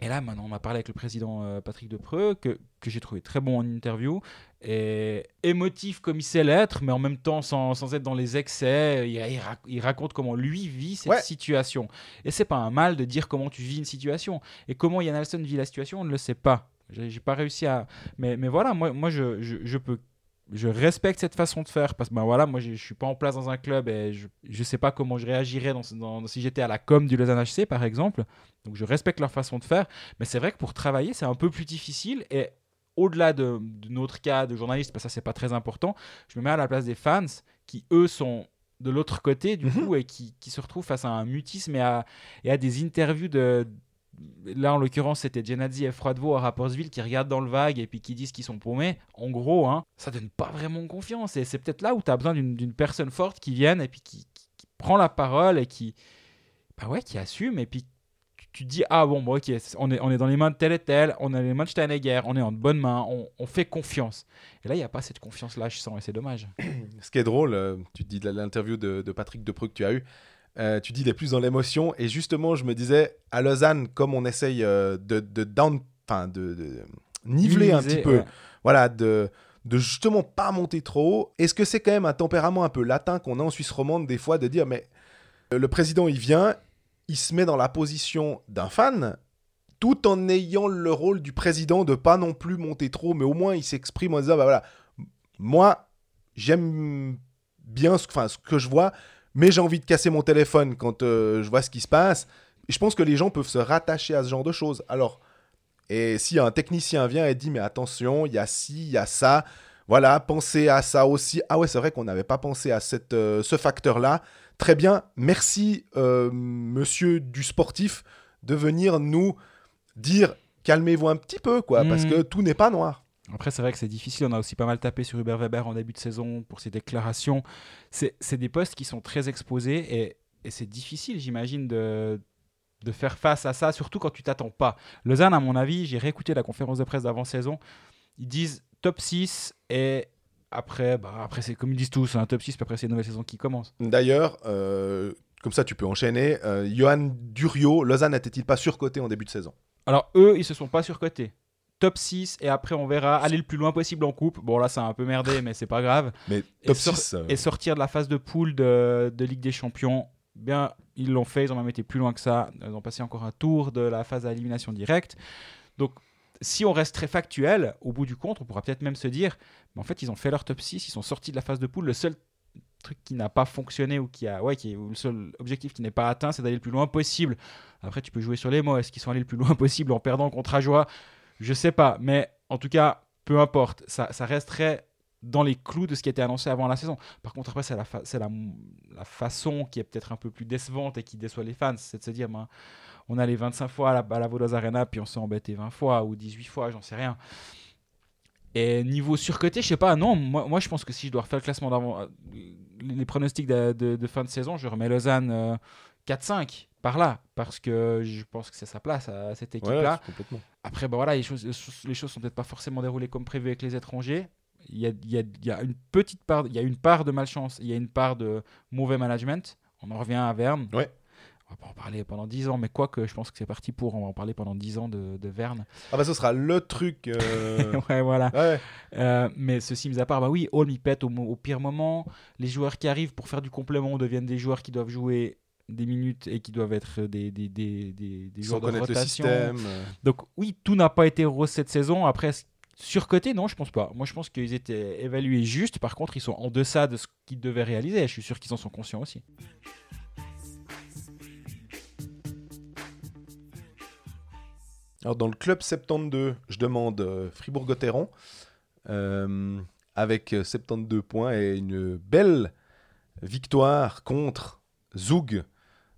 Et là, maintenant, on m'a parlé avec le président euh, Patrick Depreux, que, que j'ai trouvé très bon en interview, et émotif comme il sait l'être, mais en même temps sans, sans être dans les excès. Il, il, raconte comment lui vit cette situation. Et c'est pas un mal de dire comment tu vis une situation. Et comment Yann Alston vit la situation, on ne le sait pas. J'ai pas réussi à. Mais, mais voilà, moi, moi je, je, je peux je respecte cette façon de faire parce que ben voilà, moi je, ne suis pas en place dans un club et je, ne sais pas comment je réagirais dans, si j'étais à la com du Lausanne HC par exemple. Donc je respecte leur façon de faire, mais c'est vrai que pour travailler c'est un peu plus difficile et au-delà de, notre cas de journaliste, parce que ça c'est pas très important, je me mets à la place des fans qui eux sont de l'autre côté du mhm. coup et qui, qui, se retrouvent face à un mutisme et à, et à des interviews de, là en l'occurrence c'était Genadzi et Froidevaux à Rapportsville qui regardent dans le vague et puis qui disent qu'ils sont paumés en gros hein, ça donne pas vraiment confiance et c'est peut-être là où tu as besoin d'une personne forte qui vienne et puis qui, prend la parole et qui bah ouais qui assume et puis tu, te dis ah bon, bon ok on est, on est dans les mains de tel et tel on a les mains de Steinegger on est en bonne main on, fait confiance et là il n'y a pas cette confiance là je sens et c'est dommage ce qui est drôle euh, tu te dis de l'interview de, de Patrick Depreux que tu as eu euh, tu dis, il est plus dans l'émotion. Et justement, je me disais, à Lausanne, comme on essaye euh, de, de, down, de, de, niveler un petit peu, voilà, de, de justement pas monter trop haut, est-ce que c'est quand même un tempérament un peu latin qu'on a en Suisse romande des fois de dire, mais le président, il vient, il se met dans la position d'un fan, tout en ayant le rôle du président de pas non plus monter trop, mais au moins il s'exprime en disant, bah voilà, moi, j'aime bien ce, ce que je vois, mais j'ai envie de casser mon téléphone quand euh, je vois ce qui se passe. je pense que les gens peuvent se rattacher à ce genre de choses. Alors, et si un technicien vient et dit, mais attention, il y a ci, il y a ça, voilà, pensez à ça aussi. Ah ouais, c'est vrai qu'on n'avait pas pensé à cette, euh, ce facteur-là. Très bien, merci, euh, monsieur du sportif, de venir nous dire, calmez-vous un petit peu, quoi, parce mmh. que tout n'est pas noir. Après, c'est vrai que c'est difficile. On a aussi pas mal tapé sur Hubert Weber en début de saison pour ses déclarations. C'est des postes qui sont très exposés et, et c'est difficile, j'imagine, de, de faire face à ça, surtout quand tu t'attends pas. Lausanne, à mon avis, j'ai réécouté la conférence de presse d'avant-saison. Ils disent top 6 et après, bah, après c'est comme ils disent tous, un top 6, puis après c'est une nouvelle saison qui commence. D'ailleurs, euh, comme ça tu peux enchaîner, euh, Johan Durio, Lausanne n'était-il pas surcoté en début de saison? Alors eux, ils se sont pas surcotés top 6 et après on verra aller le plus loin possible en coupe. Bon là ça a un peu merdé mais c'est pas grave. Mais top 6 euh. et sortir de la phase de poule de, Ligue des Champions, bien ils l'ont fait, ils ont même été plus loin que ça, ils ont passé encore un tour de la phase d'élimination directe. Donc si on reste très factuel, au bout du compte, on pourra peut-être même se dire, mais en fait ils ont fait leur top 6, ils sont sortis de la phase de poule, le seul truc qui n'a pas fonctionné ou qui a ouais qui est, le seul objectif qui n'est pas atteint c'est d'aller le plus loin possible. Après tu peux jouer sur les mots. Est-ce qu'ils sont allés le plus loin possible en perdant contre Ajoie? Je sais pas, mais en tout cas, peu importe, ça, resterait dans les clous de ce qui était annoncé avant la saison. Par contre, après, c'est la, la, la, façon qui est peut-être un peu plus décevante et qui déçoit les fans, c'est de se dire, ben, on allait 25 fois à la, à la Arena, puis on s'est embêté 20 fois ou 18 fois, j'en sais rien. Et niveau surcoté, je sais pas, non, moi, moi je pense que si je dois refaire le classement d'avant, euh, les pronostics de, de, fin de saison, je remets Lausanne 4-5 euh, par là, parce que je pense que c'est sa place à cette équipe-là. Après, bah voilà, les choses, les choses sont peut-être pas forcément déroulées comme prévu avec les étrangers. Il y a, il y a, il y a une petite part, il y a une part de malchance, il y a une part de mauvais management. On en revient à Verne. Ouais. On va pas en parler pendant 10 ans, mais quoi que je pense que c'est parti pour. On va en parler pendant 10 ans de, de Verne. Ah bah ce sera le truc. Euh, ouais, voilà. Euh, mais ceci mis à part, bah oui, Holm il pète au, au, pire moment. Les joueurs qui arrivent pour faire du complément deviennent des joueurs qui doivent jouer des minutes et qui doivent être des, des, des, des, des joueurs de rotation. Le système. Donc oui, tout n'a pas été rose cette saison. Après, Surcoté, non, je pense pas. Moi, je pense qu'ils étaient évalués juste. Par contre, ils sont en deçà de ce qu'ils devaient réaliser. Je suis sûr qu'ils en sont conscients aussi. Alors, dans le club 72, je demande euh, Fribourg-Gotteron, euh, avec 72 points et une belle victoire contre Zoug,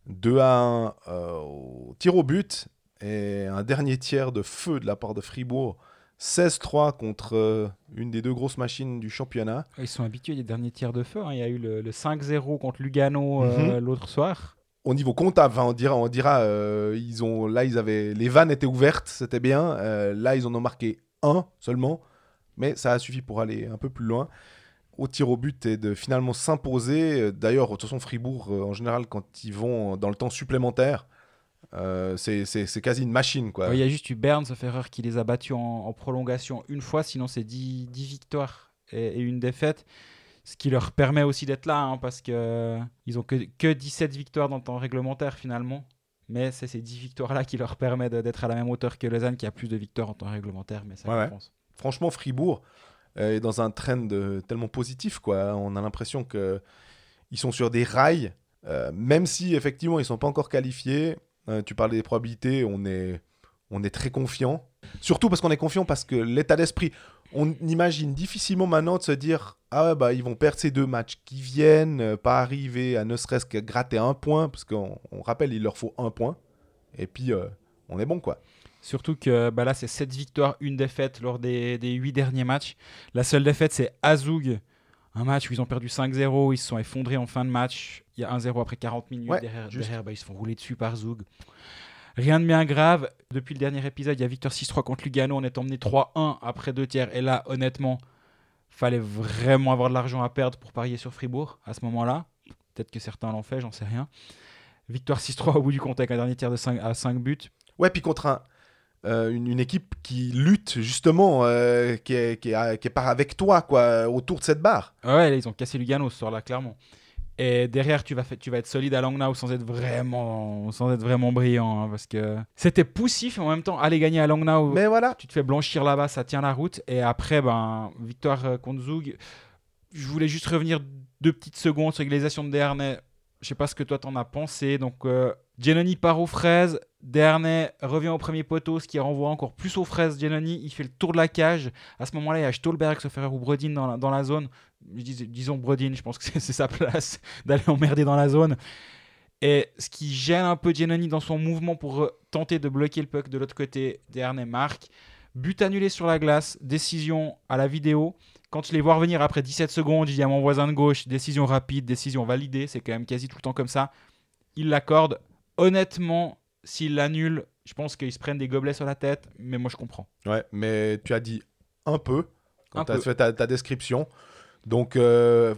2 à 1 euh, au tir au but, et un dernier tiers de feu de la part de Fribourg 16-3 contre euh, une des deux grosses machines du championnat. Ils sont habitués des derniers tiers de feu. hein. Il y a eu le, le 5-0 contre Lugano euh, l'autre soir. Au niveau comptable, on dira, on dira euh, ils ont, là, ils avaient, les vannes étaient ouvertes, c'était bien. Euh, là, ils en ont marqué un seulement, mais ça a suffi pour aller un peu plus loin. Au tir au but et de finalement s'imposer. D'ailleurs, de toute façon, Fribourg, euh, en général, quand ils vont dans le temps supplémentaire, c'est- quasi une machine, quoi. Il y a juste eu Bern, sauf erreur, qui les a battus en, prolongation une fois. Sinon, c'est 10, 10 victoires et une défaite. Ce qui leur permet aussi d'être là, hein, parce que ils ont que, que 17 victoires dans le temps réglementaire finalement. Mais c'est ces 10 victoires-là qui leur permettent d'être à la même hauteur que Lausanne, qui a plus de victoires en temps réglementaire. Mais ça Ouais, ouais. compense. franchement, Fribourg euh, est dans un trend euh, tellement positif. Quoi. On a l'impression que ils sont sur des rails, euh, même si effectivement ils sont pas encore qualifiés. Euh, tu parlais des probabilités, on est, on est très confiant. Surtout parce qu'on est confiant parce que l'état d'esprit, on imagine difficilement maintenant de se dire ah ouais, bah ils vont perdre ces deux matchs qui viennent, euh, pas arriver à ne serait-ce que gratter un point parce qu'on on rappelle il leur faut un point et puis euh, on est bon quoi. Surtout que bah là, c'est 7 victoires, une défaite lors des, des 8 derniers matchs. La seule défaite, c'est Azug. Un match où ils ont perdu 5-0, ils se sont effondrés en fin de match. Il y a 1-0 après 40 minutes. Ouais, derrière, bah, ils se font rouler dessus par Zug. Rien de bien grave. Depuis le dernier épisode, il y a victoire 6-3 contre Lugano. On est emmené 3-1 après deux tiers. Et là, honnêtement, fallait vraiment avoir de l'argent à perdre pour parier sur Fribourg à ce moment-là. Peut-être que certains l'ont fait, j'en sais rien. Victoire 6-3 au bout du compte avec un dernier tiers de 5, à 5 buts. Ouais, puis contre un, euh, une, une équipe qui lutte justement, euh, qui, est, qui, est, qui est pas avec toi, quoi, autour de cette barre. Ouais, là, ils ont cassé Lugano ce soir-là, clairement. Et derrière, tu vas, tu vas être solide à Langnau sans être vraiment, sans être vraiment brillant. hein, parce que c'était poussif, mais en même temps, aller gagner à Langnau, Mais voilà, tu te fais blanchir là-bas, ça tient la route. Et après, ben, victoire euh, contre Zug. Je voulais juste revenir deux petites secondes sur l'égalisation de Dernay. Je sais pas ce que toi t'en as pensé. Donc, euh, Giannoni part aux fraises. Dernay revient au premier poteau, ce qui renvoie encore plus aux fraises. Giannoni, il fait le tour de la cage. À ce moment-là, il y a Stolberg, sauf erreur, ou Bredin dans la, dans la zone. Dis- disons Bredin, je pense que c'est sa place d'aller emmerder dans la zone. Et ce qui gêne un peu Giannoni dans son mouvement pour tenter de bloquer le puck de l'autre côté, Dernay marque. But annulé sur la glace, décision à la vidéo. Quand je les vois revenir après 17 secondes, je dis à mon voisin de gauche, décision rapide, décision validée, c'est quand même quasi tout le temps comme ça. Il l'accorde. Honnêtement, s'il l'annule, je pense qu'ils se prennent des gobelets sur la tête, mais moi je comprends. ouais, mais tu as dit un peu quand tu as ta, ta description. Donc, euh,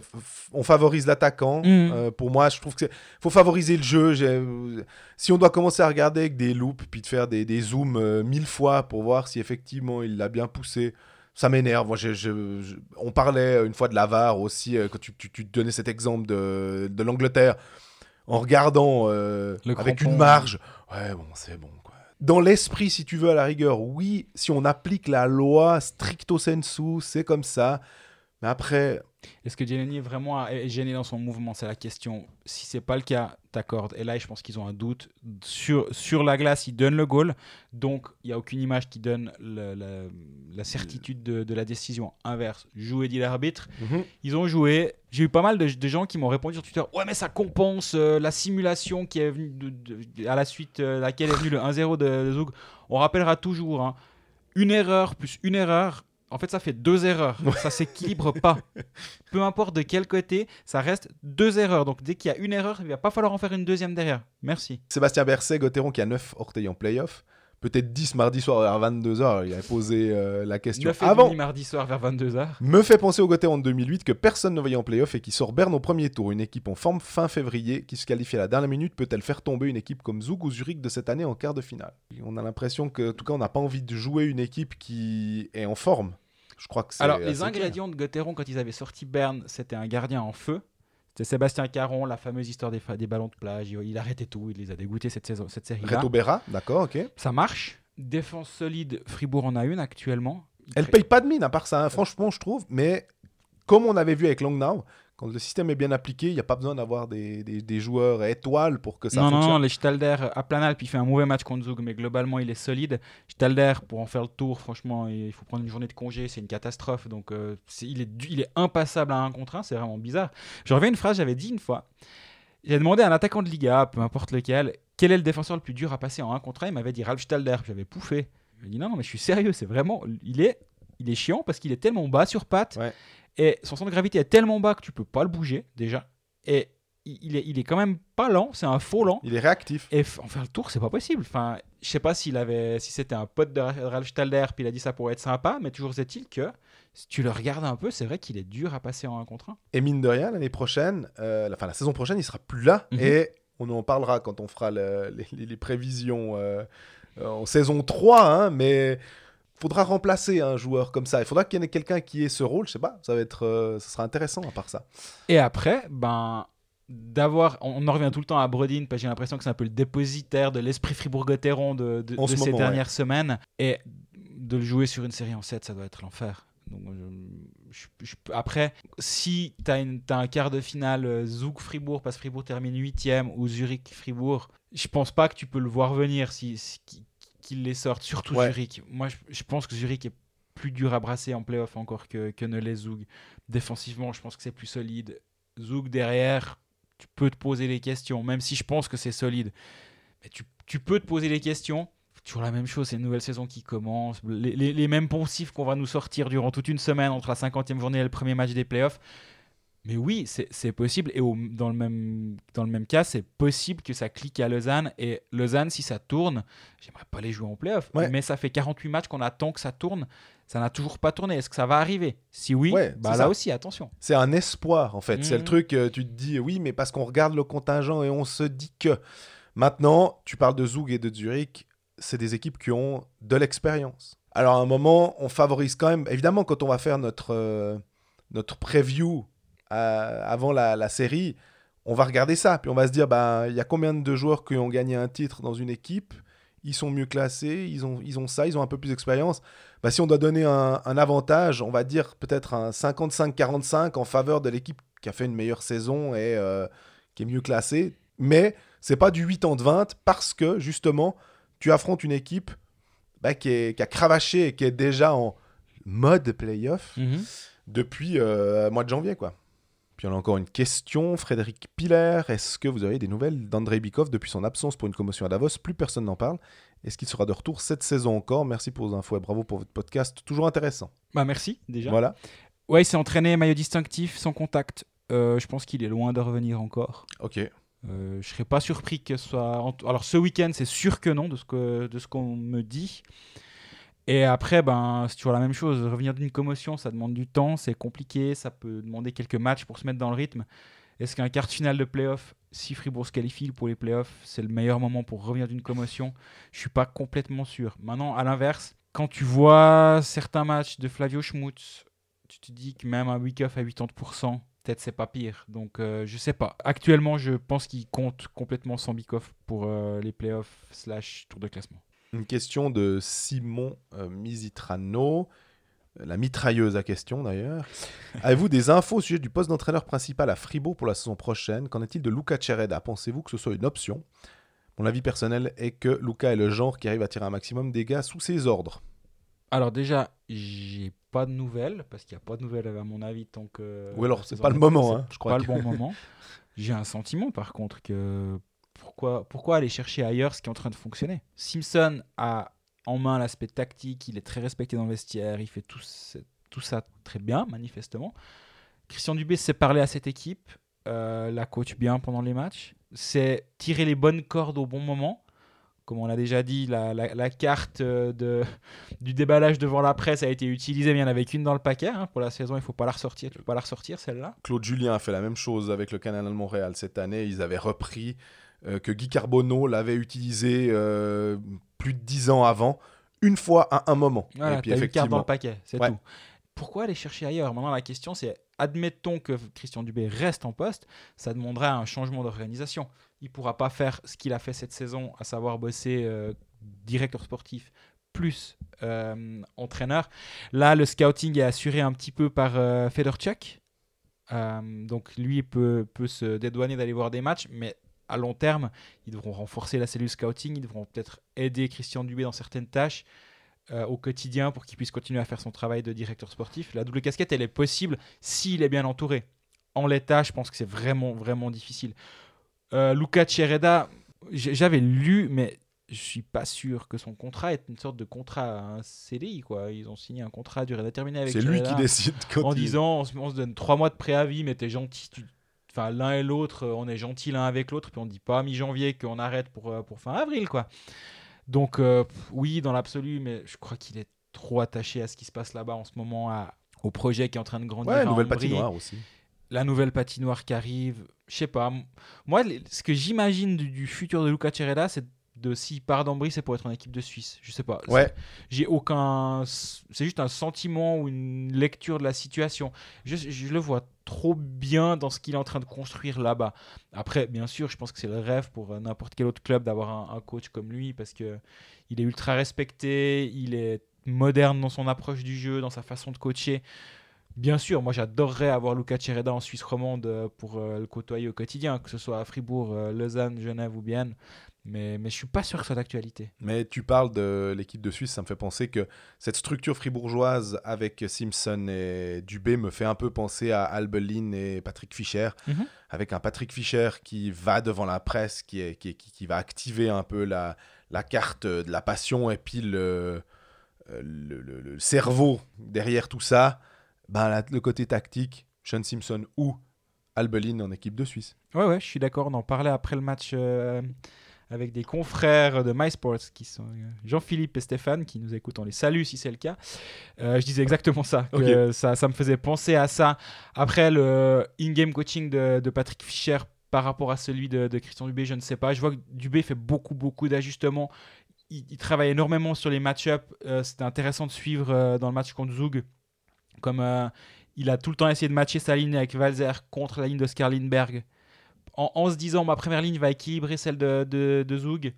on favorise l'attaquant. Mhm. Euh, pour moi, je trouve que c'est- faut favoriser le jeu. Si on doit commencer à regarder avec des loupes, puis de faire des, des zooms euh, mille fois pour voir si effectivement il l'a bien poussé, ça m'énerve. Moi, je- je- je- on parlait une fois de la VAR aussi, quand tu, tu- tu donnais cet exemple de, de l'Angleterre, en regardant avec une marge. Ouais, bon, c'est bon, quoi. Dans l'esprit, si tu veux, à la rigueur, oui, si on applique la loi stricto sensu, c'est comme ça. Mais après, Est-ce que Giannini est vraiment gêné dans son mouvement? C'est la question. Si c'est pas le cas, t'accordes. Et là, je pense qu'ils ont un doute. Sur, sur la glace, ils donnent le goal. Donc, il n'y a aucune image qui donne le- le- la certitude de, de la décision inverse. Jouer dit l'arbitre. mhm, Ils ont joué. J'ai eu pas mal de, de gens qui m'ont répondu sur Twitter Ouais, mais ça compense euh, la simulation qui est venue de- à la suite euh, laquelle est venu le 1-0 de, Zug. On rappellera toujours hein, une erreur plus une erreur. En fait, ça fait deux erreurs. Ça s'équilibre pas. Peu importe de quel côté, ça reste deux erreurs. Donc, dès qu'il y a une erreur, il va pas falloir en faire une deuxième derrière. Merci. Sébastien Berset, Gauthieron qui a 9 orteils en playoff. Peut-être 10 mardi soir vers 22h. Il avait posé euh, la question 9 avant. mardi soir vers 22h. Me fait penser au Gauthieron de 2008 que personne ne voyait en playoff et qui sort Berne au premier tour. Une équipe en forme fin février qui se qualifie à la dernière minute peut-elle faire tomber une équipe comme Zug ou Zurich de cette année en quart de finale? On a l'impression que, en tout cas, on n'a pas envie de jouer une équipe qui est en forme. Je crois que c'est. Alors, les clair. ingrédients de Gauthieron, quand ils avaient sorti Berne, c'était un gardien en feu. C'était Sébastien Caron, la fameuse histoire des, ballons de plage. Il, il arrêtait tout, il les a dégoûtés cette, saison, cette série-là. Reto Berra, d'accord, ok. Ça marche. Défense solide, Fribourg en a une actuellement. Elle paye pas de mine à part ça, hein, franchement, je trouve. Mais comme on avait vu avec Long quand le système est bien appliqué, il n'y a pas besoin d'avoir des, des, joueurs étoiles pour que ça non, fonctionne. Non, non, les Stalder à Planal, puis il fait un mauvais match contre Zug, mais globalement, il est solide. Stalder, pour en faire le tour, franchement, il faut prendre une journée de congé, c'est une catastrophe. Donc, euh, il, est, il est impassable à un contre un, c'est vraiment bizarre. Je reviens à une phrase j'avais dit une fois. J'ai demandé à un attaquant de Liga, peu importe lequel, quel est le défenseur le plus dur à passer en un contre un? Il m'avait dit Ralph Stalder. J'avais pouffé. Il m'a dit non, non, mais je suis sérieux, c'est vraiment. Il est, il est chiant parce qu'il est tellement bas sur patte. Ouais. Et son centre de gravité est tellement bas que tu peux pas le bouger déjà. Et il est, il est quand même pas lent, c'est un faux lent. Il est réactif. Et en faire le tour, c'est pas possible. Enfin, je sais pas s'il avait, si c'était un pote de Ralph Stalder, puis il a dit ça pour être sympa, mais toujours est-il que si tu le regardes un peu, c'est vrai qu'il est dur à passer en un contre un. Et mine de rien, l'année prochaine, euh, la, la saison prochaine, il sera plus là. Mhm. Et on en parlera quand on fera les, prévisions euh, en saison 3, hein, mais faudra remplacer un joueur comme ça. Il faudra qu'il y ait quelqu'un qui ait ce rôle. Je sais pas, ça va être, euh, ça sera intéressant à part ça. Et après, ben d'avoir, on en revient tout le temps à Brodin parce que j'ai l'impression que c'est un peu le dépositaire de l'esprit fribourg-gotteron de, de, ces dernières semaines. Et de le jouer sur une série en 7, ça doit être l'enfer. Donc, après, si tu as, un quart de finale euh, Zug-Fribourg, parce que Fribourg termine 8 ou Zurich-Fribourg, je pense pas que tu peux le voir venir si, si, qu'ils les sortent, surtout Zurich. Moi, je, pense que Zurich est plus dur à brasser en playoff encore que, que ne l'est Zug. Défensivement, je pense que c'est plus solide. Zug derrière, tu peux te poser les questions, même si je pense que c'est solide. Mais tu, tu, peux te poser les questions. Toujours la même chose, c'est une nouvelle saison qui commence. Les, les, les mêmes poncifs qu'on va nous sortir durant toute une semaine entre la 50e journée et le premier match des playoffs. Mais oui, c'est possible. Et dans, le même, dans le même cas, c'est possible que ça clique à Lausanne. Et Lausanne, si ça tourne, j'aimerais pas les jouer en playoff. Mais ça fait 48 matchs qu'on attend que ça tourne. Ça n'a toujours pas tourné. Est-ce que ça va arriver? Si oui, bah là aussi, attention. C'est un espoir, en fait. C'est le mhm. truc, euh, tu te dis, oui, mais parce qu'on regarde le contingent et on se dit que. Maintenant, tu parles de Zug et de Zurich, c'est des équipes qui ont de l'expérience. Alors, à un moment, on favorise quand même. Évidemment, quand on va faire notre, euh, notre preview euh, avant la, série, on va regarder ça. Puis on va se dire, ben, il y a combien de joueurs qui ont gagné un titre dans une équipe? Ils sont mieux classés, ils ont, ils ont ça, ils ont un peu plus d'expérience. Ben, si on doit donner un, avantage, on va dire peut-être un 55-45 en faveur de l'équipe qui a fait une meilleure saison et euh, qui est mieux classée. Mais c'est pas du 8 ans de 20 parce que justement, tu affrontes une équipe ben, qui, est, a cravaché et qui est déjà en mode playoff mhm. depuis euh, le mois de janvier. quoi. Puis on a encore une question. Frédéric Piller, est-ce que vous avez des nouvelles d'Andrei Bikov depuis son absence pour une commotion à Davos? Plus personne n'en parle. Est-ce qu'il sera de retour cette saison encore? Merci pour vos infos et bravo pour votre podcast. Toujours intéressant. Bah merci déjà. Voilà. Ouais, il s'est entraîné maillot distinctif, sans contact. Euh, je pense qu'il est loin de revenir encore. Ok. Euh, je serais pas surpris que ce soit. Alors ce week-end, c'est sûr que non, de ce que de ce qu'on me dit. Et après, ben, c'est toujours la même chose. Revenir d'une commotion, ça demande du temps, c'est compliqué, ça peut demander quelques matchs pour se mettre dans le rythme. Est-ce qu'un quart de finale de playoff, si Fribourg se qualifie pour les playoffs, c'est le meilleur moment pour revenir d'une commotion? Je suis pas complètement sûr. Maintenant, à l'inverse, quand tu vois certains matchs de Flavio Schmutz, tu te dis que même un week-off à 80%, peut-être c'est pas pire. Donc euh, je sais pas. Actuellement, je pense qu'il compte complètement sans Bikoff pour euh, les playoffs slash tour de classement. Une question de Simon euh, Misitrano, la mitrailleuse à question d'ailleurs. Avez-vous des infos au sujet du poste d'entraîneur principal à Fribourg pour la saison prochaine? Qu'en est-il de Luca Cereda Pensez-vous que ce soit une option? Mon avis personnel est que Luca est le genre qui arrive à tirer un maximum des gars sous ses ordres. Alors déjà, j'ai pas de nouvelles, parce qu'il n'y a pas de nouvelles à mon avis tant que... Ou alors c'est pas le moment, hein, je crois. Pas le bon moment. J'ai un sentiment par contre que pourquoi, aller chercher ailleurs ce qui est en train de fonctionner? Simpson a en main l'aspect tactique, il est très respecté dans le vestiaire, il fait tout, ça très bien, manifestement. Christian Dubé sait parler à cette équipe, euh, la coach bien pendant les matchs, c'est tirer les bonnes cordes au bon moment. Comme on l'a déjà dit, la, carte euh, de, du déballage devant la presse a été utilisée, mais il n'y en avait qu'une dans le paquet. Hein. Pour la saison, il ne faut pas la ressortir. Pas la ressortir, celle-là. Claude Julien a fait la même chose avec le Canal de Montréal cette année. Ils avaient repris que Guy Carbonneau l'avait utilisé euh, plus de dix ans avant, une fois à un moment. et puis effectivement, dans le paquet, c'est tout. Pourquoi aller chercher ailleurs? Maintenant, la question, c'est admettons que Christian Dubé reste en poste, ça demanderait un changement d'organisation. Il ne pourra pas faire ce qu'il a fait cette saison, à savoir bosser euh, directeur sportif plus euh, entraîneur. Là, le scouting est assuré un petit peu par euh, Fedorchuk. Euh, donc lui peut, peut se dédouaner d'aller voir des matchs, mais à long terme, ils devront renforcer la cellule scouting, ils devront peut-être aider Christian Dubé dans certaines tâches euh, au quotidien pour qu'il puisse continuer à faire son travail de directeur sportif. La double casquette, elle est possible s'il est bien entouré. En l'état, je pense que c'est vraiment, vraiment difficile. Euh, Luca Cereda, j'avais lu, mais je suis pas sûr que son contrat est une sorte de contrat, un CDI. Quoi. Ils ont signé un contrat à durée déterminée avec C'est lui qui décide quand en il- disant on se, on se donne trois mois de préavis, mais t'es gentil. tu- Enfin, l'un et l'autre, euh, on est gentil l'un avec l'autre, puis on dit pas mi-janvier qu'on arrête pour, euh, pour fin avril, quoi. Donc, euh, oui, dans l'absolu, mais je crois qu'il est trop attaché à ce qui se passe là-bas en ce moment, à- au projet qui est en train de grandir. Ouais, à nouvelle patinoire aussi. la nouvelle patinoire qui arrive. Je sais pas. Moi, ce que j'imagine du, du futur de Luca Cereda, c'est de s'il part d'Ambry, c'est pour être en équipe de Suisse. Je sais pas. Ouais, J'ai aucun. C'est juste un sentiment ou une lecture de la situation. Je, je le vois trop bien dans ce qu'il est en train de construire là-bas. Après, bien sûr, je pense que c'est le rêve pour euh, n'importe quel autre club d'avoir un, un coach comme lui parce que il est ultra respecté, il est moderne dans son approche du jeu, dans sa façon de coacher. Bien sûr, moi j'adorerais avoir Luca Cereda en Suisse romande euh, pour euh, le côtoyer au quotidien, que ce soit à Fribourg, Lausanne, Genève ou Bienne. Mais, mais je suis pas sûr que ce soit d'actualité. mais tu parles de l'équipe de Suisse, ça me fait penser que cette structure fribourgeoise avec Simpson et Dubé me fait un peu penser à Albelin et Patrick Fischer, Mhm. avec un Patrick Fischer qui va devant la presse, qui, est, qui, est- qui- qui va activer un peu la, la carte de la passion et puis le, le, le- le cerveau derrière tout ça, ben, la- le côté tactique, Sean Simpson ou Albelin en équipe de Suisse. Ouais, ouais, je suis d'accord. On en parlait après le match euh, avec des confrères de MySports qui sont euh, Jean-Philippe et Stéphane qui nous écoutent. On les salue si c'est le cas. Euh, je disais exactement ça. que ça. Ça me faisait penser à ça. Après le in-game coaching de, de Patrick Fischer par rapport à celui de, de Christian Dubé, je ne sais pas. Je vois que Dubé fait beaucoup, beaucoup d'ajustements. Il, il travaille énormément sur les match-ups. Euh, C'était intéressant de suivre euh, dans le match contre Zug. Comme euh, il a tout le temps essayé de matcher sa ligne avec Valzer contre la ligne de Skarlinberg en, en se disant ma première ligne va équilibrer celle de, de, de Zug.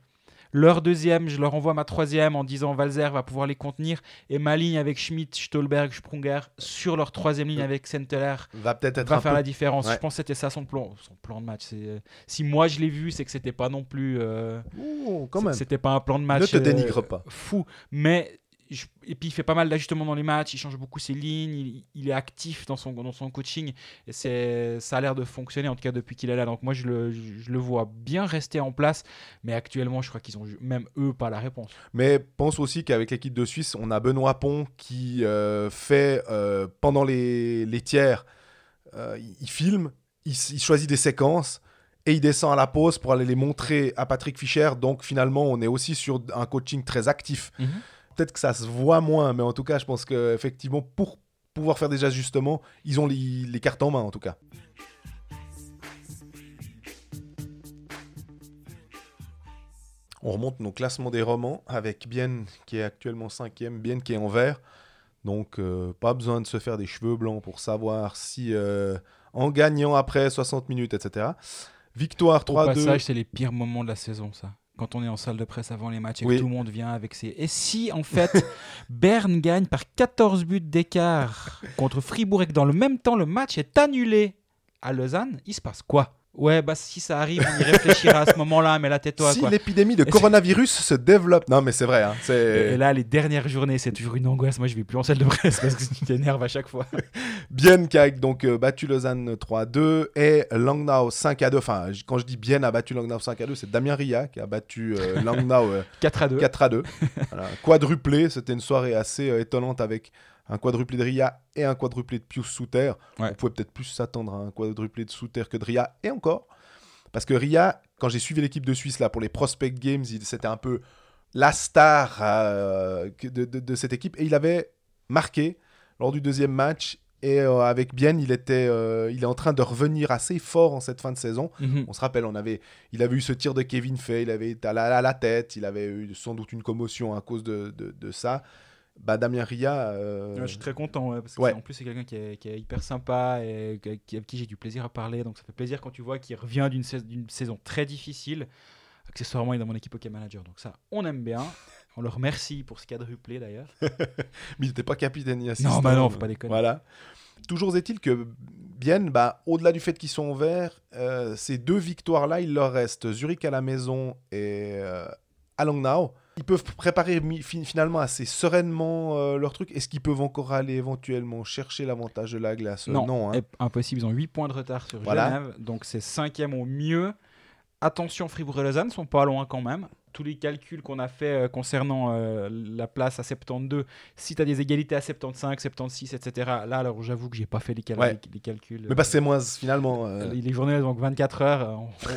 Leur deuxième, je leur envoie ma troisième en disant Valzer va pouvoir les contenir. Et ma ligne avec Schmidt, Stolberg, Sprunger sur leur troisième ligne avec Senteler Va peut-être être va un faire peu la différence. Ouais. Je pense que c'était ça son plan, son plan de match. Euh, si moi je l'ai vu, c'est que c'était pas non plus. euh, Ouh, quand même. C'était pas un plan de match. Ne te euh, dénigre pas. Fou. Mais. Je- Et puis il fait pas mal d'ajustements dans les matchs, il change beaucoup ses lignes, il, il est actif dans son, dans son coaching et ça a l'air de fonctionner en tout cas depuis qu'il est là. Donc moi je le, je, je le vois bien rester en place, mais actuellement je crois qu'ils ont même eux pas la réponse. Mais pense aussi qu'avec l'équipe de Suisse, on a Benoît Pont qui euh, fait euh, pendant les, les tiers, euh, il, il filme, il, choisit des séquences et il descend à la pause pour aller les montrer à Patrick Fischer. Donc finalement, on est aussi sur un coaching très actif. Peut-être que ça se voit moins, mais en tout cas, je pense qu'effectivement, pour pouvoir faire des ajustements, ils ont les, les cartes en main en tout cas. On remonte nos classements des romans avec Bienne qui est actuellement cinquième, Bienne qui est en vert. Donc euh, pas besoin de se faire des cheveux blancs pour savoir si euh, en gagnant après 60 minutes, etc. Victoire Au 3-2. passage, c'est les pires moments de la saison, ça. Quand on est en salle de presse avant les matchs et Oui. que tout le monde vient avec ses. Et si, en fait, Berne gagne par 14 buts d'écart contre Fribourg et que dans le même temps, le match est annulé à Lausanne, il se passe quoi? Ouais, bah si ça arrive, on y réfléchira à ce moment-là, mais là, tais-toi, Si l'épidémie de coronavirus se développe. Non, mais c'est vrai. hein, Et là, les dernières journées, c'est toujours une angoisse. Moi, je vais plus en salle de presse parce que tu t'énerves à chaque fois. Bienne qui a donc euh, battu Lausanne 3-2 et Langnau 5-2. Enfin, quand je dis Bienne a battu Langnau 5-2, c'est Damien Ria qui a battu euh, Langnau euh, 4 à 2. 4-2. Voilà, quadruplé. C'était une soirée assez euh, étonnante avec un quadruplé de Ria et un quadruplé de Pius Souter. Ouais. On pouvait peut-être plus s'attendre à un quadruplé de Souter que de Ria et encore. Parce que Ria, quand j'ai suivi l'équipe de Suisse là pour les Prospect Games, c'était un peu la star euh, de, de- de cette équipe et il avait marqué lors du deuxième match. Et euh, avec Bienne, il, était, euh, il est en train de revenir assez fort en cette fin de saison. Mhm. On se rappelle, on avait, il avait eu ce tir de Kevin Fay, il avait été à la, à la tête, il avait eu sans doute une commotion à cause de ça. Bah, Damien Ria, euh, Ouais, je suis très content ouais, parce que Ouais. en plus c'est quelqu'un qui est, qui est hyper sympa et qui, avec qui j'ai du plaisir à parler donc ça fait plaisir quand tu vois qu'il revient d'une sais- d'une saison très difficile accessoirement il est dans mon équipe hockey manager donc ça on aime bien On leur remercie pour ce quadruplé d'ailleurs. Mais il n'était pas capitaine ni assistant. Non, bah non, faut pas déconner. Voilà. Toujours est-il que Bienne, bah, au-delà du fait qu'ils sont verts, euh, ces deux victoires-là, il leur reste Zurich à la maison et euh, à Langnau. Ils peuvent préparer finalement assez sereinement euh, leur truc. Est-ce qu'ils peuvent encore aller éventuellement chercher l'avantage de la glace? Non, hein. et- impossible. Ils ont 8 points de retard sur Voilà. Genève, donc c'est cinquième au mieux. Attention, Fribourg et Lausanne sont pas loin quand même. Tous les calculs qu'on a fait euh, concernant euh, la place à 72, si tu as des égalités à 75, 76, etc. Là, alors j'avoue que j'ai pas fait les, cal- Ouais. les calculs. Mais que c'est moins finalement. euh, Euh, Les journées donc 24 heures. euh,